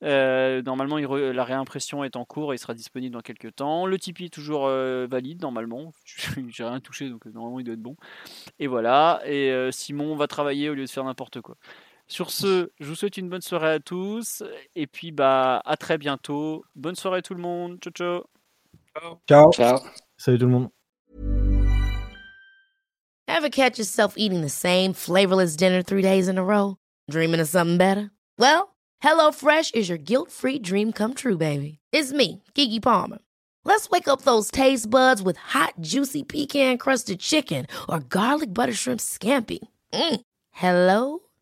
Euh, normalement, la réimpression est en cours et il sera disponible dans quelques temps. Le Tipeee est toujours euh, valide, normalement. J'ai rien touché, donc normalement, il doit être bon. Et voilà. Et Simon va travailler au lieu de faire n'importe quoi. Sur ce, je vous souhaite une bonne soirée à tous et puis bah à très bientôt. Bonne soirée tout le monde. Ciao ciao. Ciao. Ciao. Salut tout le monde. Ever catch yourself eating the same flavorless dinner three days in a row? Dreaming of something better? Well, HelloFresh is your guilt-free dream come true, baby. It's me, Kiki Palmer. Let's wake up those taste buds with hot, juicy pecan-crusted chicken or garlic butter shrimp scampi. Mm. Hello?